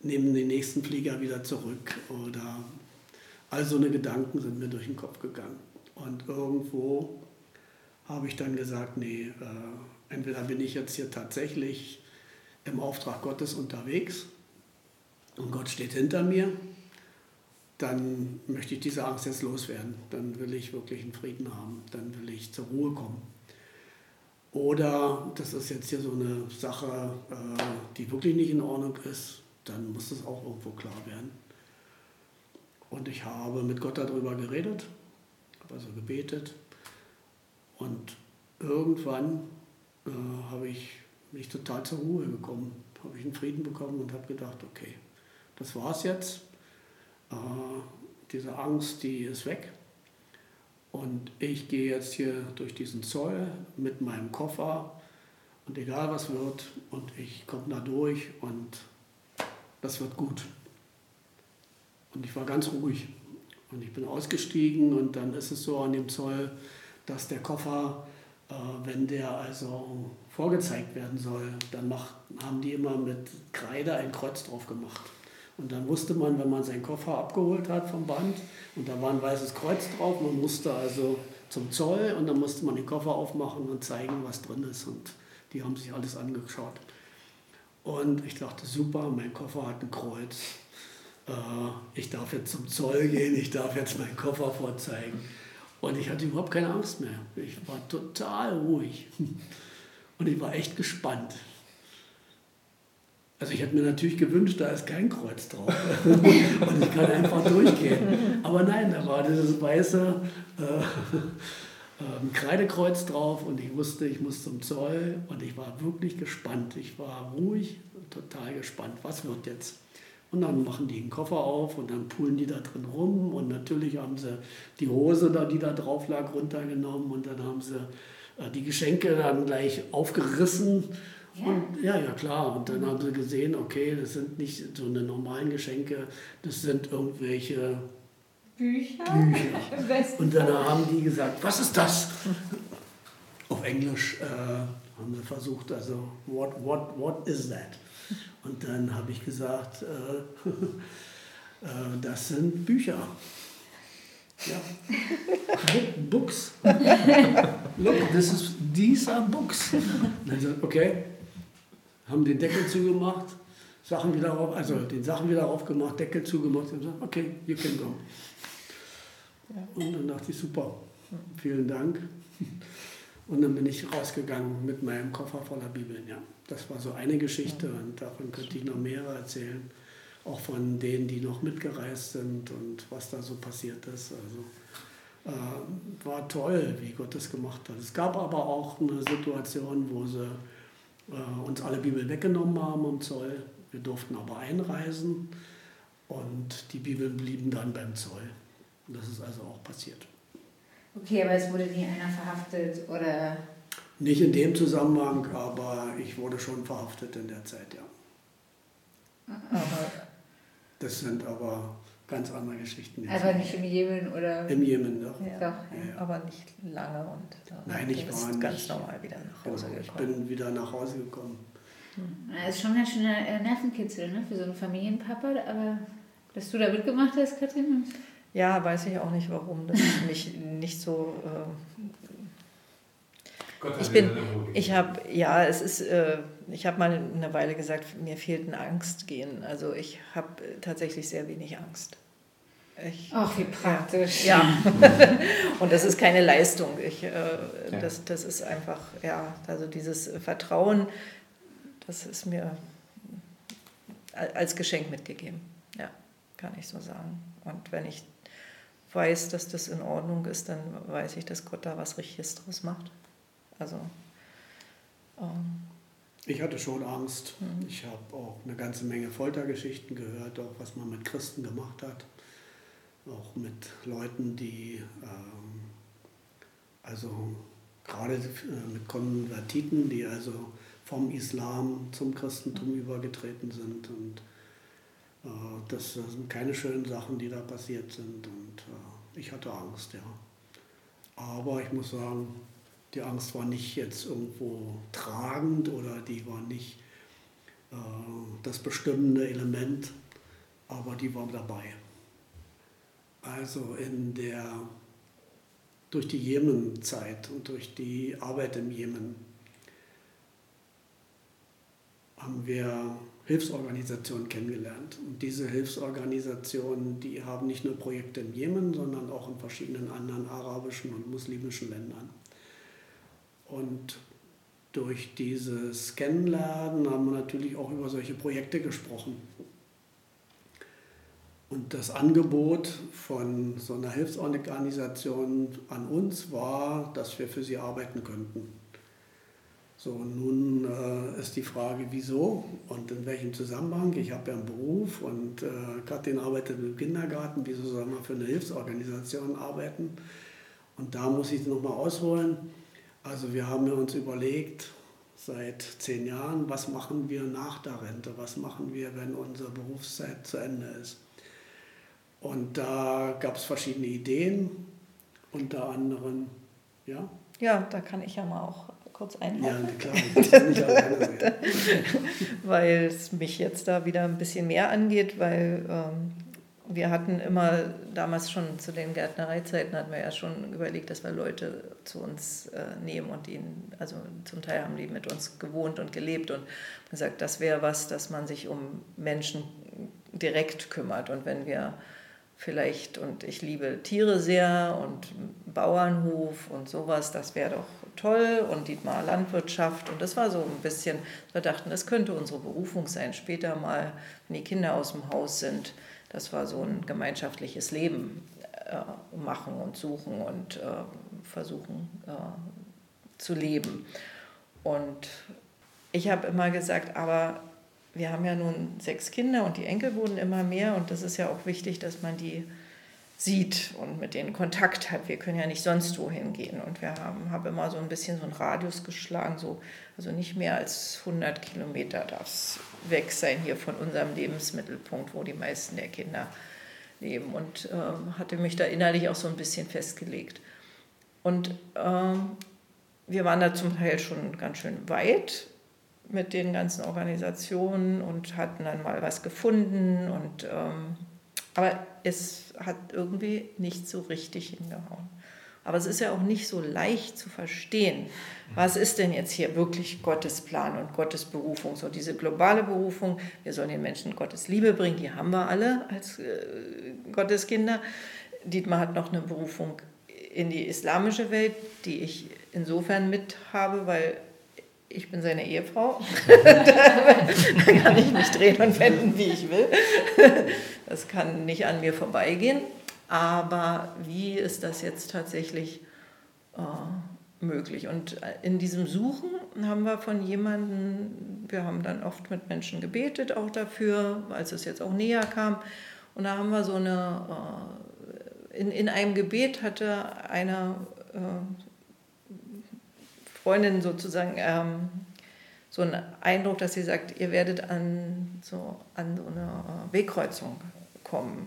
nehme den nächsten Flieger wieder zurück oder all so eine Gedanken sind mir durch den Kopf gegangen. Und irgendwo habe ich dann gesagt, nee, äh, entweder bin ich jetzt hier tatsächlich im Auftrag Gottes unterwegs und Gott steht hinter mir, dann möchte ich diese Angst jetzt loswerden. Dann will ich wirklich einen Frieden haben. Dann will ich zur Ruhe kommen. Oder das ist jetzt hier so eine Sache, äh, die wirklich nicht in Ordnung ist, dann muss das auch irgendwo klar werden. Und ich habe mit Gott darüber geredet, habe also gebetet. Und irgendwann äh, habe ich mich total zur Ruhe gekommen, habe ich einen Frieden bekommen und habe gedacht, okay, das war's jetzt. Äh, diese Angst, die ist weg. Und ich gehe jetzt hier durch diesen Zoll mit meinem Koffer und egal was wird, und ich komme da durch und das wird gut. Und ich war ganz ruhig. Und ich bin ausgestiegen und dann ist es so an dem Zoll, dass der Koffer, äh, wenn der also vorgezeigt werden soll, dann macht, haben die immer mit Kreide ein Kreuz drauf gemacht. Und dann wusste man, wenn man seinen Koffer abgeholt hat vom Band und da war ein weißes Kreuz drauf, man musste also zum Zoll und dann musste man den Koffer aufmachen und zeigen, was drin ist. Und die haben sich alles angeschaut. Und ich dachte, super, mein Koffer hat ein Kreuz. Äh, ich darf jetzt zum Zoll gehen, ich darf jetzt meinen Koffer vorzeigen. Und ich hatte überhaupt keine Angst mehr. Ich war total ruhig. Und ich war echt gespannt. Also ich hätte mir natürlich gewünscht, da ist kein Kreuz drauf und ich kann einfach durchgehen. Aber nein, da war dieses weiße äh, äh, Kreidekreuz drauf und ich wusste, ich muss zum Zoll und ich war wirklich gespannt. Ich war ruhig, total gespannt, was wird jetzt. Und dann machen die einen Koffer auf und dann poolen die da drin rum und natürlich haben sie die Hose, da, die da drauf lag, runtergenommen und dann haben sie äh, die Geschenke dann gleich aufgerissen ja. Und, ja, ja, klar. Und dann haben sie gesehen, okay, das sind nicht so eine normalen Geschenke, das sind irgendwelche Bücher. Bücher. Und dann haben die gesagt, was ist das? Auf Englisch äh, haben sie versucht, also, what, what, what is that? Und dann habe ich gesagt, äh, äh, das sind Bücher. Ja. Books. Look, this is, these are books. Dann gesagt, okay, haben den Deckel zugemacht, Sachen wieder auf, also den Sachen wieder aufgemacht, Deckel zugemacht und gesagt, okay, you can go. Und dann dachte ich, super, vielen Dank. Und dann bin ich rausgegangen mit meinem Koffer voller Bibeln. Ja, das war so eine Geschichte und davon könnte ich noch mehrere erzählen. Auch von denen, die noch mitgereist sind und was da so passiert ist. Also äh, war toll, wie Gott das gemacht hat. Es gab aber auch eine Situation, wo sie äh, uns alle Bibel weggenommen haben am Zoll. Wir durften aber einreisen und die Bibeln blieben dann beim Zoll. Das ist also auch passiert. Okay, aber es wurde nie einer verhaftet oder? Nicht in dem Zusammenhang, aber ich wurde schon verhaftet in der Zeit, ja. Aber das sind aber ganz andere Geschichten. Aber nicht im Jemen oder? Im Jemen, doch. Ja, doch. Ja. Aber nicht lange und Nein, ich war nicht, ganz normal wieder nach Hause genau, gekommen. Ich bin wieder nach Hause gekommen. Das ist schon ein schöner äh, Nervenkitzel ne? für so einen Familienpapa, aber dass du da mitgemacht hast, Katrin? Ja, weiß ich auch nicht, warum das mich nicht so. Äh, ich bin, ich habe, ja, es ist, äh, ich habe mal eine Weile gesagt, mir fehlt ein Angstgehen. Also ich habe tatsächlich sehr wenig Angst. Ich, Ach, wie praktisch. Ja, und das ist keine Leistung. Ich, äh, ja. das, das ist einfach, ja, also dieses Vertrauen, das ist mir als Geschenk mitgegeben. Ja, kann ich so sagen. Und wenn ich weiß, dass das in Ordnung ist, dann weiß ich, dass Gott da was Richtiges draus macht. Also. Ähm, ich hatte schon Angst. Mhm. Ich habe auch eine ganze Menge Foltergeschichten gehört, auch was man mit Christen gemacht hat. Auch mit Leuten, die ähm, also gerade äh, mit Konvertiten, die also vom Islam zum Christentum mhm. übergetreten sind. Und das sind keine schönen Sachen, die da passiert sind. Und äh, ich hatte Angst, ja. Aber ich muss sagen, die Angst war nicht jetzt irgendwo tragend oder die war nicht äh, das bestimmende Element, aber die war dabei. Also in der, durch die Jemen-Zeit und durch die Arbeit im Jemen haben wir Hilfsorganisationen kennengelernt. Und diese Hilfsorganisationen, die haben nicht nur Projekte im Jemen, sondern auch in verschiedenen anderen arabischen und muslimischen Ländern. Und durch dieses Kennenlernen haben wir natürlich auch über solche Projekte gesprochen. Und das Angebot von so einer Hilfsorganisation an uns war, dass wir für sie arbeiten könnten. So, nun äh, ist die Frage, wieso und in welchem Zusammenhang. Ich habe ja einen Beruf und äh, Katrin arbeitet im Kindergarten. Wieso soll man für eine Hilfsorganisation arbeiten? Und da muss ich nochmal ausholen. Also wir haben uns überlegt, seit zehn Jahren, was machen wir nach der Rente? Was machen wir, wenn unsere Berufszeit zu Ende ist? Und da gab es verschiedene Ideen, unter anderem, ja? Ja, da kann ich ja mal auch kurz einhaken. Ja, klar, das kann ich alleine Weil es mich jetzt da wieder ein bisschen mehr angeht, weil ähm, wir hatten immer damals schon zu den Gärtnereizeiten hatten wir ja schon überlegt, dass wir Leute zu uns äh, nehmen und ihnen, also zum Teil haben die mit uns gewohnt und gelebt und gesagt, das wäre was, dass man sich um Menschen direkt kümmert und wenn wir vielleicht, und ich liebe Tiere sehr und Bauernhof und sowas, das wäre doch toll und Dietmar Landwirtschaft und das war so ein bisschen, wir dachten, das könnte unsere Berufung sein, später mal, wenn die Kinder aus dem Haus sind, das war so ein gemeinschaftliches Leben äh, machen und suchen und äh, versuchen äh, zu leben. Und ich habe immer gesagt, aber wir haben ja nun sechs Kinder und die Enkel wurden immer mehr und das ist ja auch wichtig, dass man die sieht und mit denen Kontakt hat. Wir können ja nicht sonst wohin gehen und wir haben, haben immer so ein bisschen so einen Radius geschlagen, so, also nicht mehr als 100 Kilometer darf es weg sein hier von unserem Lebensmittelpunkt, wo die meisten der Kinder leben und äh, hatte mich da innerlich auch so ein bisschen festgelegt. Und äh, wir waren da zum Teil schon ganz schön weit mit den ganzen Organisationen und hatten dann mal was gefunden. Und, ähm, aber es hat irgendwie nicht so richtig hingehauen. Aber es ist ja auch nicht so leicht zu verstehen, was ist denn jetzt hier wirklich Gottes Plan und Gottes Berufung. So diese globale Berufung, wir sollen den Menschen Gottes Liebe bringen, die haben wir alle als äh, Gottes Kinder. Dietmar hat noch eine Berufung in die islamische Welt, die ich insofern mit habe, weil ich bin seine Ehefrau. da kann ich mich drehen und wenden, wie ich will. Das kann nicht an mir vorbeigehen. Aber wie ist das jetzt tatsächlich äh, möglich? Und in diesem Suchen haben wir von jemandem, wir haben dann oft mit Menschen gebetet auch dafür, als es jetzt auch näher kam. Und da haben wir so eine, äh, in, in einem Gebet hatte eine äh, Freundin sozusagen ähm, so einen Eindruck, dass sie sagt, ihr werdet an so, an so eine Wegkreuzung kommen.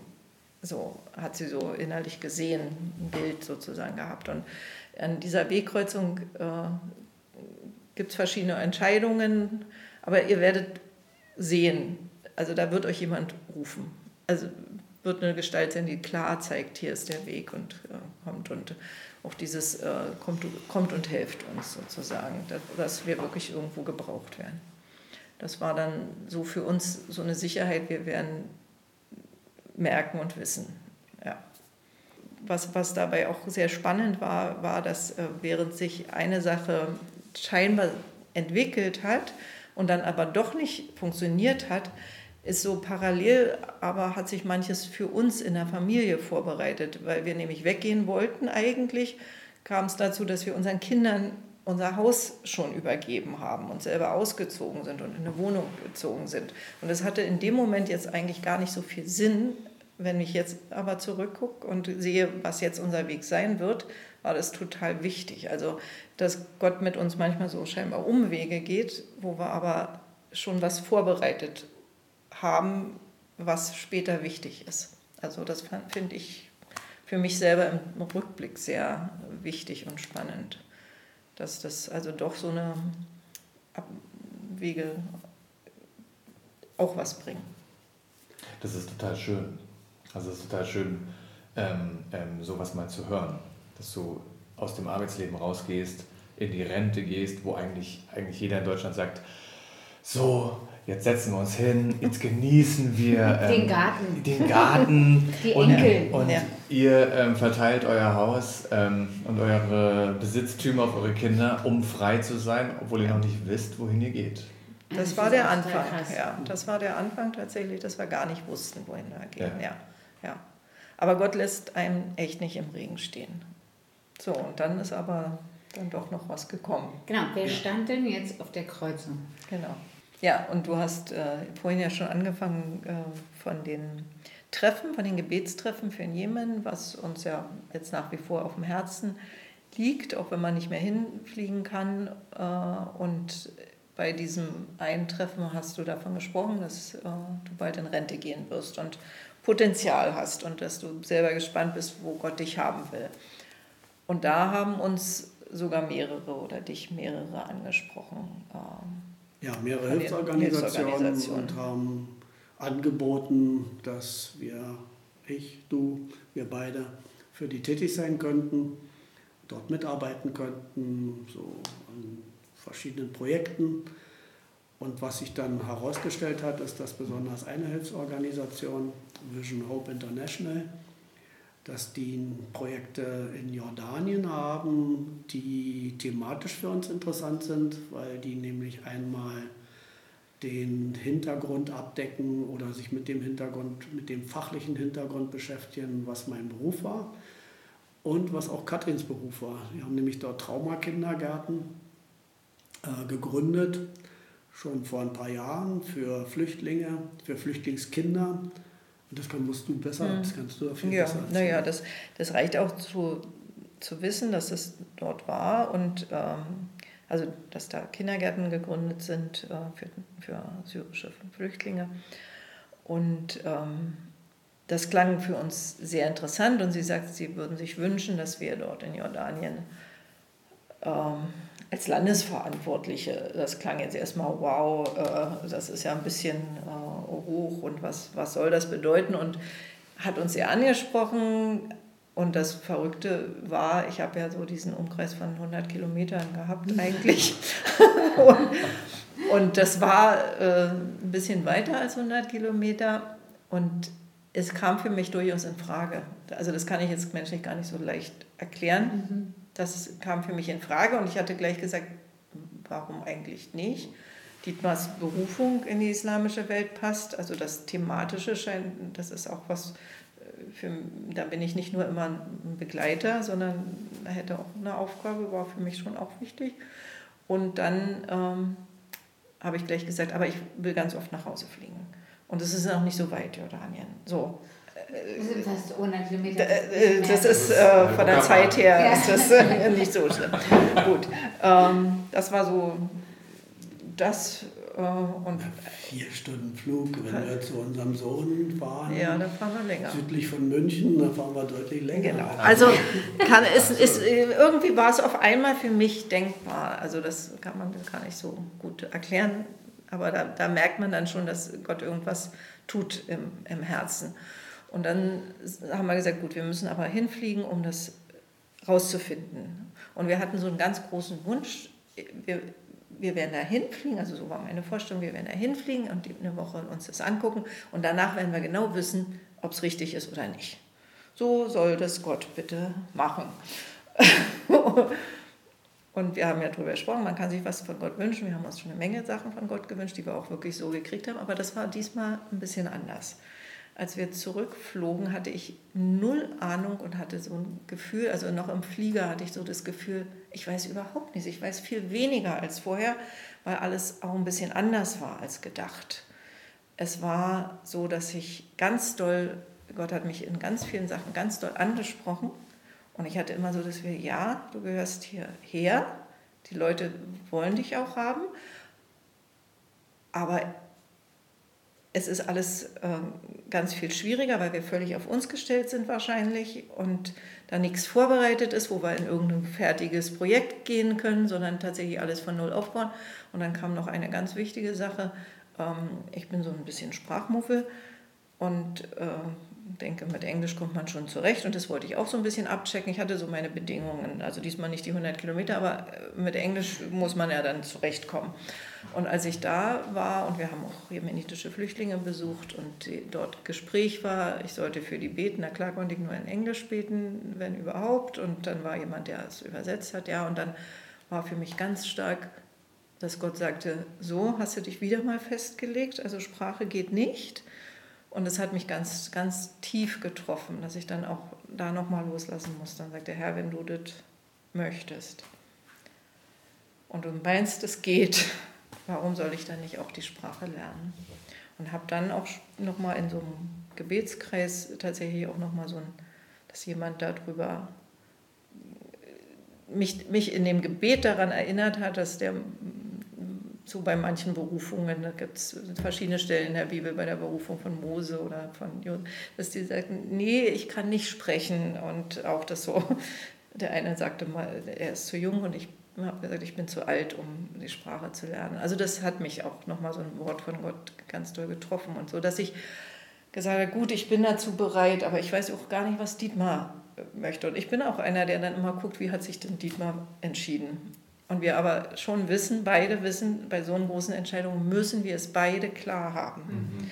So hat sie so innerlich gesehen, ein Bild sozusagen gehabt. Und an dieser Wegkreuzung äh, gibt es verschiedene Entscheidungen, aber ihr werdet sehen, also da wird euch jemand rufen. Also wird eine Gestalt sein, die klar zeigt, hier ist der Weg und äh, kommt und auch dieses äh, kommt, kommt und hilft uns sozusagen, dass, dass wir wirklich irgendwo gebraucht werden. Das war dann so für uns so eine Sicherheit, wir werden merken und wissen. Ja. Was, was dabei auch sehr spannend war, war, dass äh, während sich eine Sache scheinbar entwickelt hat und dann aber doch nicht funktioniert hat, ist so parallel, aber hat sich manches für uns in der Familie vorbereitet, weil wir nämlich weggehen wollten eigentlich, kam es dazu, dass wir unseren Kindern unser Haus schon übergeben haben und selber ausgezogen sind und in eine Wohnung gezogen sind. Und es hatte in dem Moment jetzt eigentlich gar nicht so viel Sinn. Wenn ich jetzt aber zurückgucke und sehe, was jetzt unser Weg sein wird, war das total wichtig. Also, dass Gott mit uns manchmal so scheinbar Umwege geht, wo wir aber schon was vorbereitet haben, was später wichtig ist. Also das finde ich für mich selber im Rückblick sehr wichtig und spannend, dass das also doch so eine Abwege auch was bringen. Das ist total schön. Also es ist total schön, ähm, ähm, sowas mal zu hören, dass du aus dem Arbeitsleben rausgehst, in die Rente gehst, wo eigentlich, eigentlich jeder in Deutschland sagt, so, jetzt setzen wir uns hin, jetzt genießen wir ähm, den Garten. Den Garten Die Enkel. Und, und ja. ihr ähm, verteilt euer Haus ähm, und eure Besitztümer auf eure Kinder, um frei zu sein, obwohl ihr noch nicht wisst, wohin ihr geht. Das, das war der Anfang, ja. Das war der Anfang tatsächlich, dass wir gar nicht wussten, wohin wir gehen. Ja. ja. ja. Aber Gott lässt einen echt nicht im Regen stehen. So, und dann ist aber dann doch noch was gekommen. Genau, wer stand denn jetzt auf der Kreuzung? Genau. Ja, und du hast äh, vorhin ja schon angefangen äh, von den Treffen, von den Gebetstreffen für den Jemen, was uns ja jetzt nach wie vor auf dem Herzen liegt, auch wenn man nicht mehr hinfliegen kann. Äh, und bei diesem einen Treffen hast du davon gesprochen, dass äh, du bald in Rente gehen wirst und Potenzial hast und dass du selber gespannt bist, wo Gott dich haben will. Und da haben uns sogar mehrere oder dich mehrere angesprochen. Ähm, ja, mehrere Hilfsorganisationen, Hilfsorganisationen und haben angeboten, dass wir, ich, du, wir beide für die tätig sein könnten, dort mitarbeiten könnten, so an verschiedenen Projekten. Und was sich dann herausgestellt hat, ist, dass besonders eine Hilfsorganisation, Vision Hope International, dass die Projekte in Jordanien haben, die thematisch für uns interessant sind, weil die nämlich einmal den Hintergrund abdecken oder sich mit dem Hintergrund, mit dem fachlichen Hintergrund beschäftigen, was mein Beruf war und was auch Katrins Beruf war. Wir haben nämlich dort Traumakindergärten äh, gegründet, schon vor ein paar Jahren für Flüchtlinge, für Flüchtlingskinder und das kann, musst du besser, mhm. das kannst du viel ja, besser Naja, das, das reicht auch zu, zu wissen, dass es dort war und ähm, also dass da Kindergärten gegründet sind äh, für, für syrische Flüchtlinge. Und ähm, das klang für uns sehr interessant und sie sagt, sie würden sich wünschen, dass wir dort in Jordanien ähm, als Landesverantwortliche, das klang jetzt erstmal, wow, äh, das ist ja ein bisschen äh, hoch und was, was soll das bedeuten? Und hat uns sehr angesprochen. Und das Verrückte war, ich habe ja so diesen Umkreis von 100 Kilometern gehabt eigentlich. und, und, das war äh, ein bisschen weiter als 100 Kilometer. Und es kam für mich durchaus in Frage. Also das kann ich jetzt menschlich gar nicht so leicht erklären. Mhm das kam für mich in Frage und ich hatte gleich gesagt, warum eigentlich nicht? Dietmars Berufung in die islamische Welt passt, also das Thematische scheint, das ist auch was, äh, für, da bin ich nicht nur immer ein Begleiter, sondern hätte auch eine Aufgabe, war für mich schon auch wichtig. Und dann ähm, habe ich gleich gesagt, aber ich will ganz oft nach Hause fliegen. Und es ist auch nicht so weit, Jordanien. So, das sind fast 100 Kilometer. Äh, das ist äh, von der Zeit her ja. ist das äh, nicht so schlimm. Gut, ähm, das war so das äh, und vier Stunden Flug, wenn wir zu unserem Sohn fahren. Ja, da fahren wir länger. Südlich von München, da fahren wir deutlich länger. Genau. Also kann es ist irgendwie war es auf einmal für mich denkbar. Also das kann man gar nicht so gut erklären, aber da, da merkt man dann schon, dass Gott irgendwas tut im, im Herzen. Und dann haben wir gesagt, gut, wir müssen aber hinfliegen, um das rauszufinden. Und wir hatten so einen ganz großen Wunsch, wir, wir werden da hinfliegen, also so war meine Vorstellung, wir werden da hinfliegen und eine Woche uns das angucken und danach werden wir genau wissen, ob es richtig ist oder nicht. So soll das Gott bitte machen. und wir haben ja darüber gesprochen, man kann sich was von Gott wünschen. Wir haben uns schon eine Menge Sachen von Gott gewünscht, die wir auch wirklich so gekriegt haben, aber das war diesmal ein bisschen anders als wir zurückflogen, hatte ich null Ahnung und hatte so ein Gefühl, also noch im Flieger hatte ich so das Gefühl, ich weiß überhaupt nichts, ich weiß viel weniger als vorher, weil alles auch ein bisschen anders war als gedacht. Es war so, dass ich ganz doll, Gott hat mich in ganz vielen Sachen ganz doll angesprochen und ich hatte immer so das Gefühl, ja, du gehörst hierher, die Leute wollen dich auch haben, aber es ist alles äh, ganz viel schwieriger, weil wir völlig auf uns gestellt sind wahrscheinlich und da nichts vorbereitet ist, wo wir in irgendein fertiges Projekt gehen können, sondern tatsächlich alles von Null aufbauen. Und dann kam noch eine ganz wichtige Sache. Ähm, ich bin so ein bisschen Sprachmuffel und äh, denke, mit Englisch kommt man schon zurecht und das wollte ich auch so ein bisschen abchecken. Ich hatte so meine Bedingungen, also diesmal nicht die 100 Kilometer, aber äh, mit Englisch muss man ja dann zurechtkommen. Und als ich da war und wir haben auch jemenitische Flüchtlinge besucht und dort Gespräch war, ich sollte für die beten, na klar konnte ich nur in Englisch beten, wenn überhaupt. Und dann war jemand, der es übersetzt hat, ja, und dann war für mich ganz stark, dass Gott sagte, so hast du dich wieder mal festgelegt, also Sprache geht nicht. Und es hat mich ganz, ganz tief getroffen, dass ich dann auch da nochmal loslassen musste. Dann sagt der Herr, wenn du das möchtest und du meinst, es geht, warum soll ich dann nicht auch die Sprache lernen? Und habe dann auch nochmal in so einem Gebetskreis tatsächlich auch nochmal so ein, dass jemand darüber mich, mich in dem Gebet daran erinnert hat, dass der so bei manchen Berufungen, da gibt es verschiedene Stellen in der Bibel, bei der Berufung von Mose oder von Josef, dass die sagten, nee, ich kann nicht sprechen und auch das so, der eine sagte mal, er ist zu jung und ich habe gesagt, ich bin zu alt, um die Sprache zu lernen. Also das hat mich auch nochmal so ein Wort von Gott ganz doll getroffen und so, dass ich gesagt habe, gut, ich bin dazu bereit, aber ich weiß auch gar nicht, was Dietmar möchte. Und ich bin auch einer, der dann immer guckt, wie hat sich denn Dietmar entschieden. Und wir aber schon wissen, beide wissen, bei so einer großen Entscheidung müssen wir es beide klar haben. Mhm.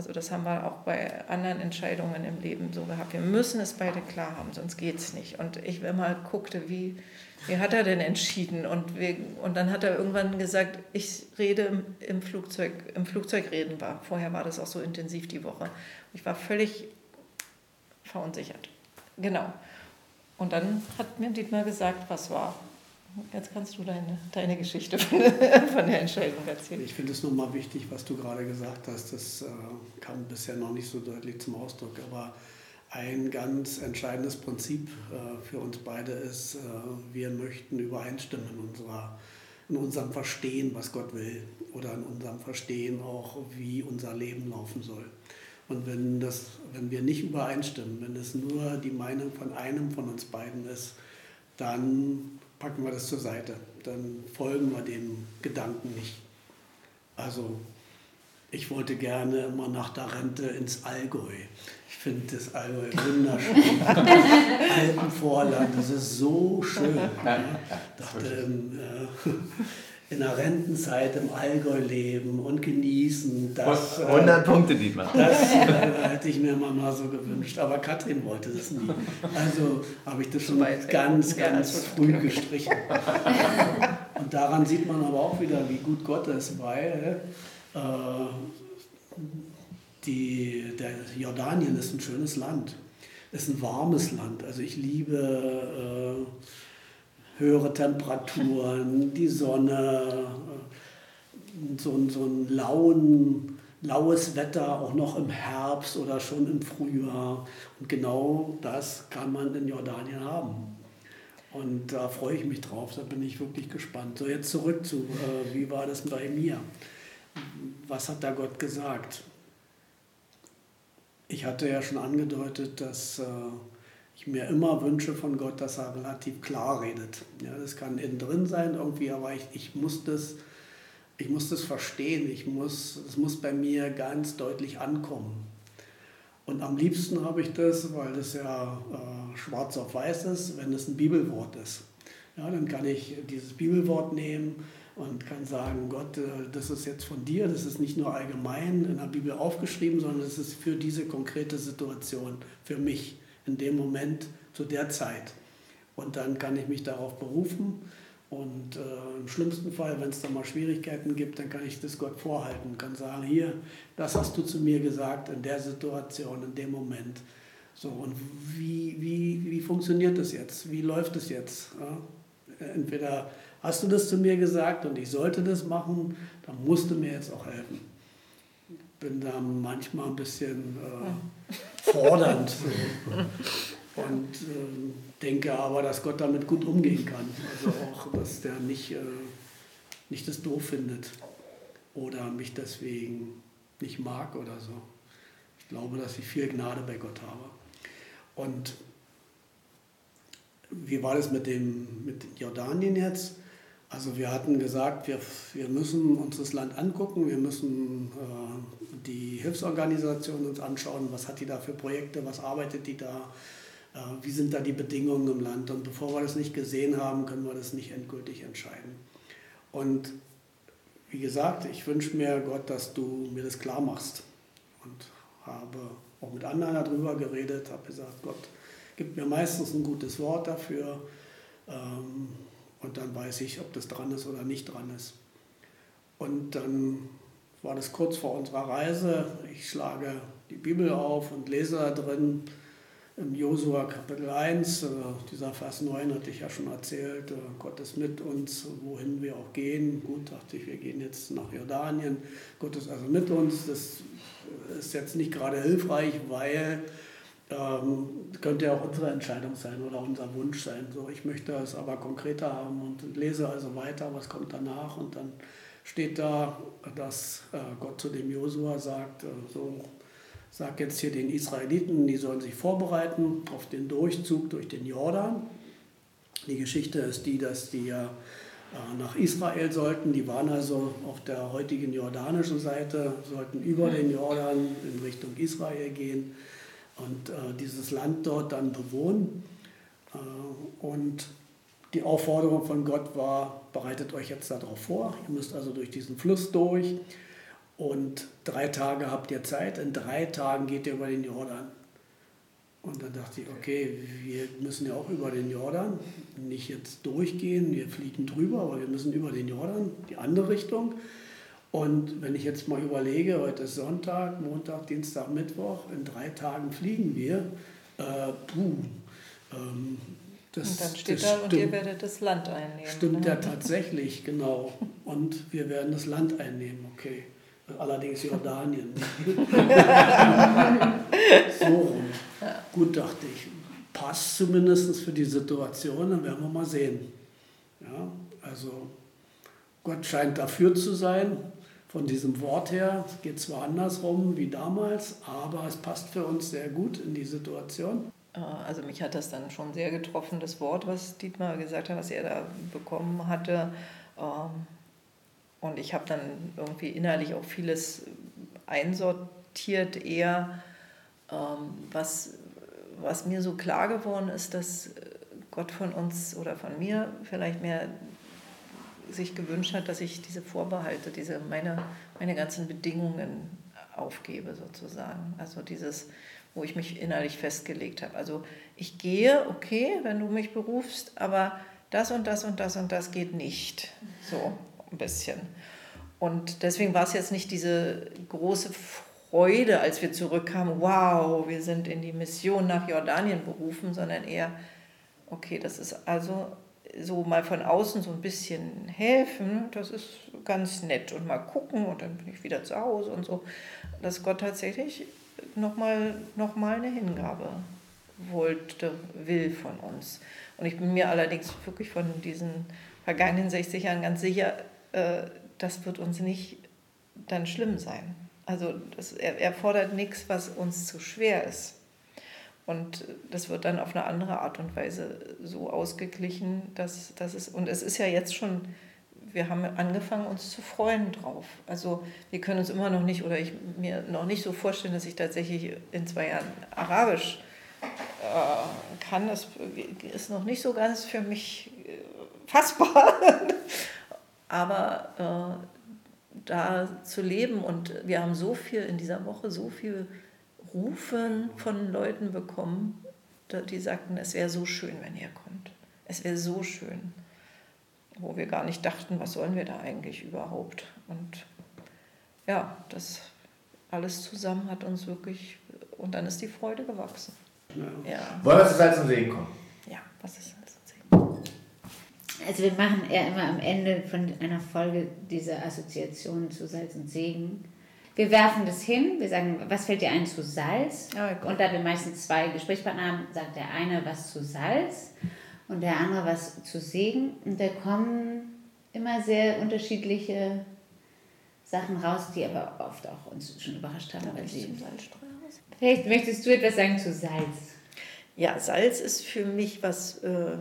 Also das haben wir auch bei anderen Entscheidungen im Leben so gehabt. Wir müssen es beide klar haben, sonst geht es nicht. Und ich immer guckte, wie, wie hat er denn entschieden? Und, wir, und dann hat er irgendwann gesagt, ich rede im, im Flugzeug, im Flugzeug reden war. Vorher war das auch so intensiv die Woche. Ich war völlig verunsichert. Genau. Und dann hat mir Dietmar gesagt, was war. Jetzt kannst du deine, deine Geschichte von, der Entscheidung erzählen. Ich finde es nochmal wichtig, was du gerade gesagt hast. Das äh, kam bisher noch nicht so deutlich zum Ausdruck. Aber ein ganz entscheidendes Prinzip äh, für uns beide ist, äh, wir möchten übereinstimmen in, unserer, in unserem Verstehen, was Gott will. Oder in unserem Verstehen auch, wie unser Leben laufen soll. Und wenn, das, wenn wir nicht übereinstimmen, wenn es nur die Meinung von einem von uns beiden ist, dann packen wir das zur Seite. Dann folgen wir dem Gedanken nicht. Also ich wollte gerne immer nach der Rente ins Allgäu. Ich finde das Allgäu wunderschön. Alpenvorland, das ist so schön. Ja. Dachte, äh, in der Rentenzeit im Allgäu leben und genießen. Das, 100 äh, Punkte, Dietmar. Das äh, hätte ich mir mal so gewünscht. Aber Katrin wollte das nie. Also habe ich das schon ganz, ganz früh gestrichen. Und daran sieht man aber auch wieder, wie gut Gott ist, weil äh, die, der Jordanien ist ein schönes Land. Ist ein warmes Land. Also ich liebe äh, höhere Temperaturen, die Sonne, so, so ein lauen, laues Wetter auch noch im Herbst oder schon im Frühjahr. Und genau das kann man in Jordanien haben. Und da freue ich mich drauf, da bin ich wirklich gespannt. So, jetzt zurück zu, äh, wie war das bei mir? Was hat da Gott gesagt? Ich hatte ja schon angedeutet, dass äh, ich mir immer wünsche von Gott, dass er relativ klar redet. Ja, das kann innen drin sein irgendwie, aber ich, ich, muss, das, ich muss das verstehen. Ich muss, das muss bei mir ganz deutlich ankommen. Und am liebsten habe ich das, weil das ja äh, schwarz auf weiß ist, wenn es ein Bibelwort ist. Ja, dann kann ich dieses Bibelwort nehmen und kann sagen, Gott, äh, das ist jetzt von dir, das ist nicht nur allgemein in der Bibel aufgeschrieben, sondern es ist für diese konkrete Situation, für mich in dem Moment, zu der Zeit. Und dann kann ich mich darauf berufen. Und äh, im schlimmsten Fall, wenn es da mal Schwierigkeiten gibt, dann kann ich das Gott vorhalten, kann sagen, hier, das hast du zu mir gesagt in der Situation, in dem Moment. So, und wie, wie, wie funktioniert das jetzt? Wie läuft es jetzt? Ja? Entweder hast du das zu mir gesagt und ich sollte das machen, dann musst du mir jetzt auch helfen bin da manchmal ein bisschen äh, fordernd und äh, denke aber, dass Gott damit gut umgehen kann. Also auch, dass der nicht, äh, nicht das doof findet oder mich deswegen nicht mag oder so. Ich glaube, dass ich viel Gnade bei Gott habe. Und wie war das mit, dem, mit Jordanien jetzt? Also wir hatten gesagt, wir, wir müssen uns das Land angucken, wir müssen äh, die Hilfsorganisation uns anschauen, was hat die da für Projekte, was arbeitet die da, äh, wie sind da die Bedingungen im Land. Und bevor wir das nicht gesehen haben, können wir das nicht endgültig entscheiden. Und wie gesagt, ich wünsche mir, Gott, dass du mir das klar machst. Und habe auch mit anderen darüber geredet, habe gesagt, Gott gibt mir meistens ein gutes Wort dafür. Ähm, und dann weiß ich, ob das dran ist oder nicht dran ist. Und dann war das kurz vor unserer Reise. Ich schlage die Bibel auf und lese da drin im Josua Kapitel 1, äh, dieser Vers 9 hatte ich ja schon erzählt, äh, Gott ist mit uns, wohin wir auch gehen. Gut, dachte ich, wir gehen jetzt nach Jordanien. Gott ist also mit uns. Das ist jetzt nicht gerade hilfreich, weil ähm, könnte ja auch unsere Entscheidung sein oder unser Wunsch sein. So, ich möchte es aber konkreter haben und lese also weiter, was kommt danach und dann steht da, dass äh, Gott zu dem Josua sagt, äh, so sag jetzt hier den Israeliten, die sollen sich vorbereiten auf den Durchzug durch den Jordan. Die Geschichte ist die, dass die ja äh, nach Israel sollten. Die waren also auf der heutigen jordanischen Seite, sollten über den Jordan in Richtung Israel gehen und äh, dieses Land dort dann bewohnen. Äh, und die Aufforderung von Gott war, bereitet euch jetzt darauf vor. Ihr müsst also durch diesen Fluss durch und drei Tage habt ihr Zeit. In drei Tagen geht ihr über den Jordan. Und dann dachte ich, okay, wir müssen ja auch über den Jordan, nicht jetzt durchgehen, wir fliegen drüber, aber wir müssen über den Jordan, die andere Richtung. Und wenn ich jetzt mal überlege, heute ist Sonntag, Montag, Dienstag, Mittwoch, in drei Tagen fliegen wir, äh, puh, ähm, das, und dann steht da, stimmt, und ihr werdet das Land einnehmen. Stimmt ne? ja tatsächlich, genau. Und wir werden das Land einnehmen, okay. Allerdings Jordanien. so rum. Ja. Gut, dachte ich. Passt zumindest für die Situation, dann werden wir mal sehen. Ja, also Gott scheint dafür zu sein von diesem Wort her. Es geht zwar andersrum wie damals, aber es passt für uns sehr gut in die Situation. Äh, also mich hat das dann schon sehr getroffen, das Wort, was Dietmar gesagt hat, was er da bekommen hatte. Ähm, und ich habe dann irgendwie innerlich auch vieles einsortiert, eher ähm, was, was mir so klar geworden ist, dass Gott von uns oder von mir vielleicht mehr sich gewünscht hat, dass ich diese Vorbehalte, diese meine, meine ganzen Bedingungen aufgebe sozusagen. Also dieses, wo ich mich innerlich festgelegt habe. Also ich gehe, okay, wenn du mich berufst, aber das und das und das und das geht nicht. So ein bisschen. Und deswegen war es jetzt nicht diese große Freude, als wir zurückkamen, wow, wir sind in die Mission nach Jordanien berufen, sondern eher, okay, das ist also so mal von außen so ein bisschen helfen, das ist ganz nett und mal gucken und dann bin ich wieder zu Hause und so, dass Gott tatsächlich nochmal noch mal eine Hingabe wollte, will von uns. Und ich bin mir allerdings wirklich von diesen vergangenen 60 Jahren ganz sicher, äh, das wird uns nicht dann schlimm sein. Also das, er, er fordert nichts, was uns zu schwer ist. Und das wird dann auf eine andere Art und Weise so ausgeglichen, dass, dass es, und es ist ja jetzt schon, wir haben angefangen, uns zu freuen drauf. Also wir können uns immer noch nicht, oder ich mir noch nicht so vorstellen, dass ich tatsächlich in zwei Jahren Arabisch äh, kann. Das ist noch nicht so ganz für mich äh, fassbar. Aber äh, da zu leben und wir haben so viel in dieser Woche, so viel Rufen von Leuten bekommen, die sagten, es wäre so schön, wenn ihr kommt. Es wäre so schön. Wo wir gar nicht dachten, was sollen wir da eigentlich überhaupt. Und ja, das alles zusammen hat uns wirklich, und dann ist die Freude gewachsen. Ja. Ja. Wollen wir zu Salz und Segen kommen? Ja, was ist Salz und Segen? Also wir machen ja immer am Ende von einer Folge diese Assoziation zu Salz und Segen wir werfen das hin, wir sagen, was fällt dir ein zu Salz? Oh, und da wir meistens zwei Gesprächspartner haben, sagt der eine was zu Salz und der andere was zu Segen. Und da kommen immer sehr unterschiedliche Sachen raus, die aber oft auch uns schon überrascht haben. Weil sie Vielleicht möchtest du etwas sagen zu Salz? Ja, Salz ist für mich was, äh,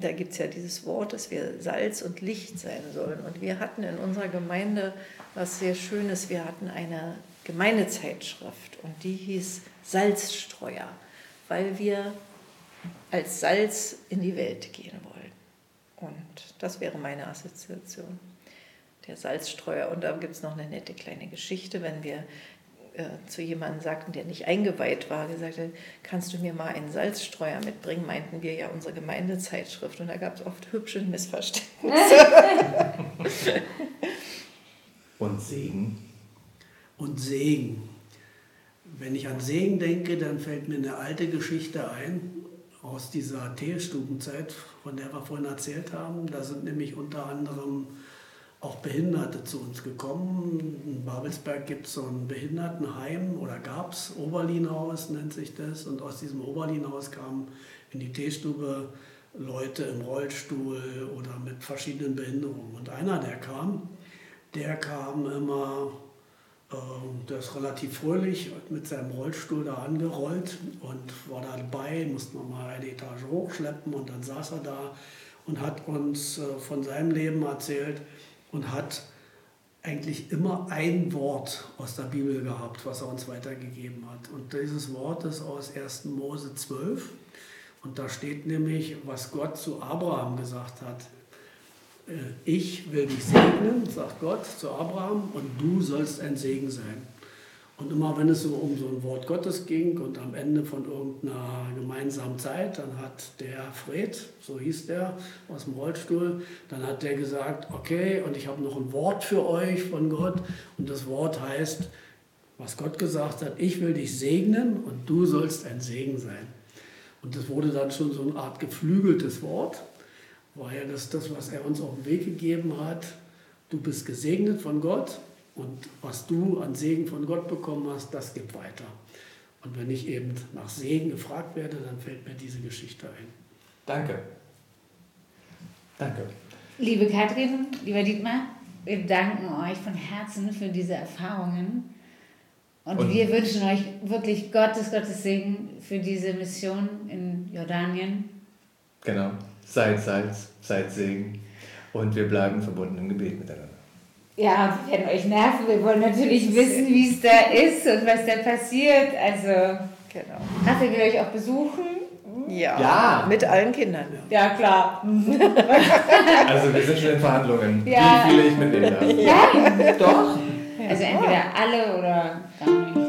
da gibt es ja dieses Wort, dass wir Salz und Licht sein sollen. Und wir hatten in unserer Gemeinde was sehr Schönes. Wir hatten eine Gemeindezeitschrift und die hieß Salzstreuer, weil wir als Salz in die Welt gehen wollen. Und das wäre meine Assoziation, der Salzstreuer. Und da gibt es noch eine nette kleine Geschichte, wenn wir äh, zu jemandem sagten, der nicht eingeweiht war, gesagt hat, kannst du mir mal einen Salzstreuer mitbringen, meinten wir ja unsere Gemeindezeitschrift. Und da gab es oft hübsche Missverständnisse. Und Segen. Und Segen. Wenn ich an Segen denke, dann fällt mir eine alte Geschichte ein aus dieser Teestubenzeit, von der wir vorhin erzählt haben. Da sind nämlich unter anderem auch Behinderte zu uns gekommen. In Babelsberg gibt es so ein Behindertenheim oder gab es, Oberlinhaus nennt sich das. Und aus diesem Oberlinhaus kamen in die Teestube Leute im Rollstuhl oder mit verschiedenen Behinderungen. Und einer, der kam, der kam immer, äh, der ist relativ fröhlich mit seinem Rollstuhl da angerollt und war da dabei, musste man mal eine Etage hochschleppen und dann saß er da und hat uns äh, von seinem Leben erzählt und hat eigentlich immer ein Wort aus der Bibel gehabt, was er uns weitergegeben hat. Und dieses Wort ist aus 1. Mose 12. Und da steht nämlich, was Gott zu Abraham gesagt hat. Äh, ich will dich segnen, sagt Gott zu Abraham, und du sollst ein Segen sein. Und immer wenn es so um so ein Wort Gottes ging und am Ende von irgendeiner gemeinsamen Zeit, dann hat der Fred, so hieß der, aus dem Rollstuhl, dann hat der gesagt, okay, und ich habe noch ein Wort für euch von Gott. Und das Wort heißt, was Gott gesagt hat, ich will dich segnen und du sollst ein Segen sein. Und das wurde dann schon so eine Art geflügeltes Wort, weil das das, was er uns auf den Weg gegeben hat, du bist gesegnet von Gott und was du an Segen von Gott bekommen hast, das gibt weiter. Und wenn ich eben nach Segen gefragt werde, dann fällt mir diese Geschichte ein. Danke. Danke. Liebe Katrin, lieber Dietmar, wir danken euch von Herzen für diese Erfahrungen. Und, und, wir wünschen euch wirklich Gottes, Gottes Segen für diese Mission in Jordanien. Genau. Seid Salz, seid Segen. Und wir bleiben verbunden im Gebet miteinander. Ja, wir werden euch nerven. Wir wollen natürlich wissen, wie es da ist und was da passiert. Also, genau. Raphael will euch auch besuchen. Ja, ja, mit allen Kindern. Ja, klar. also wir sind schon in Verhandlungen, ja. wie viele ich mitnehmen darf. Ja, doch. Also entweder alle oder gar nicht.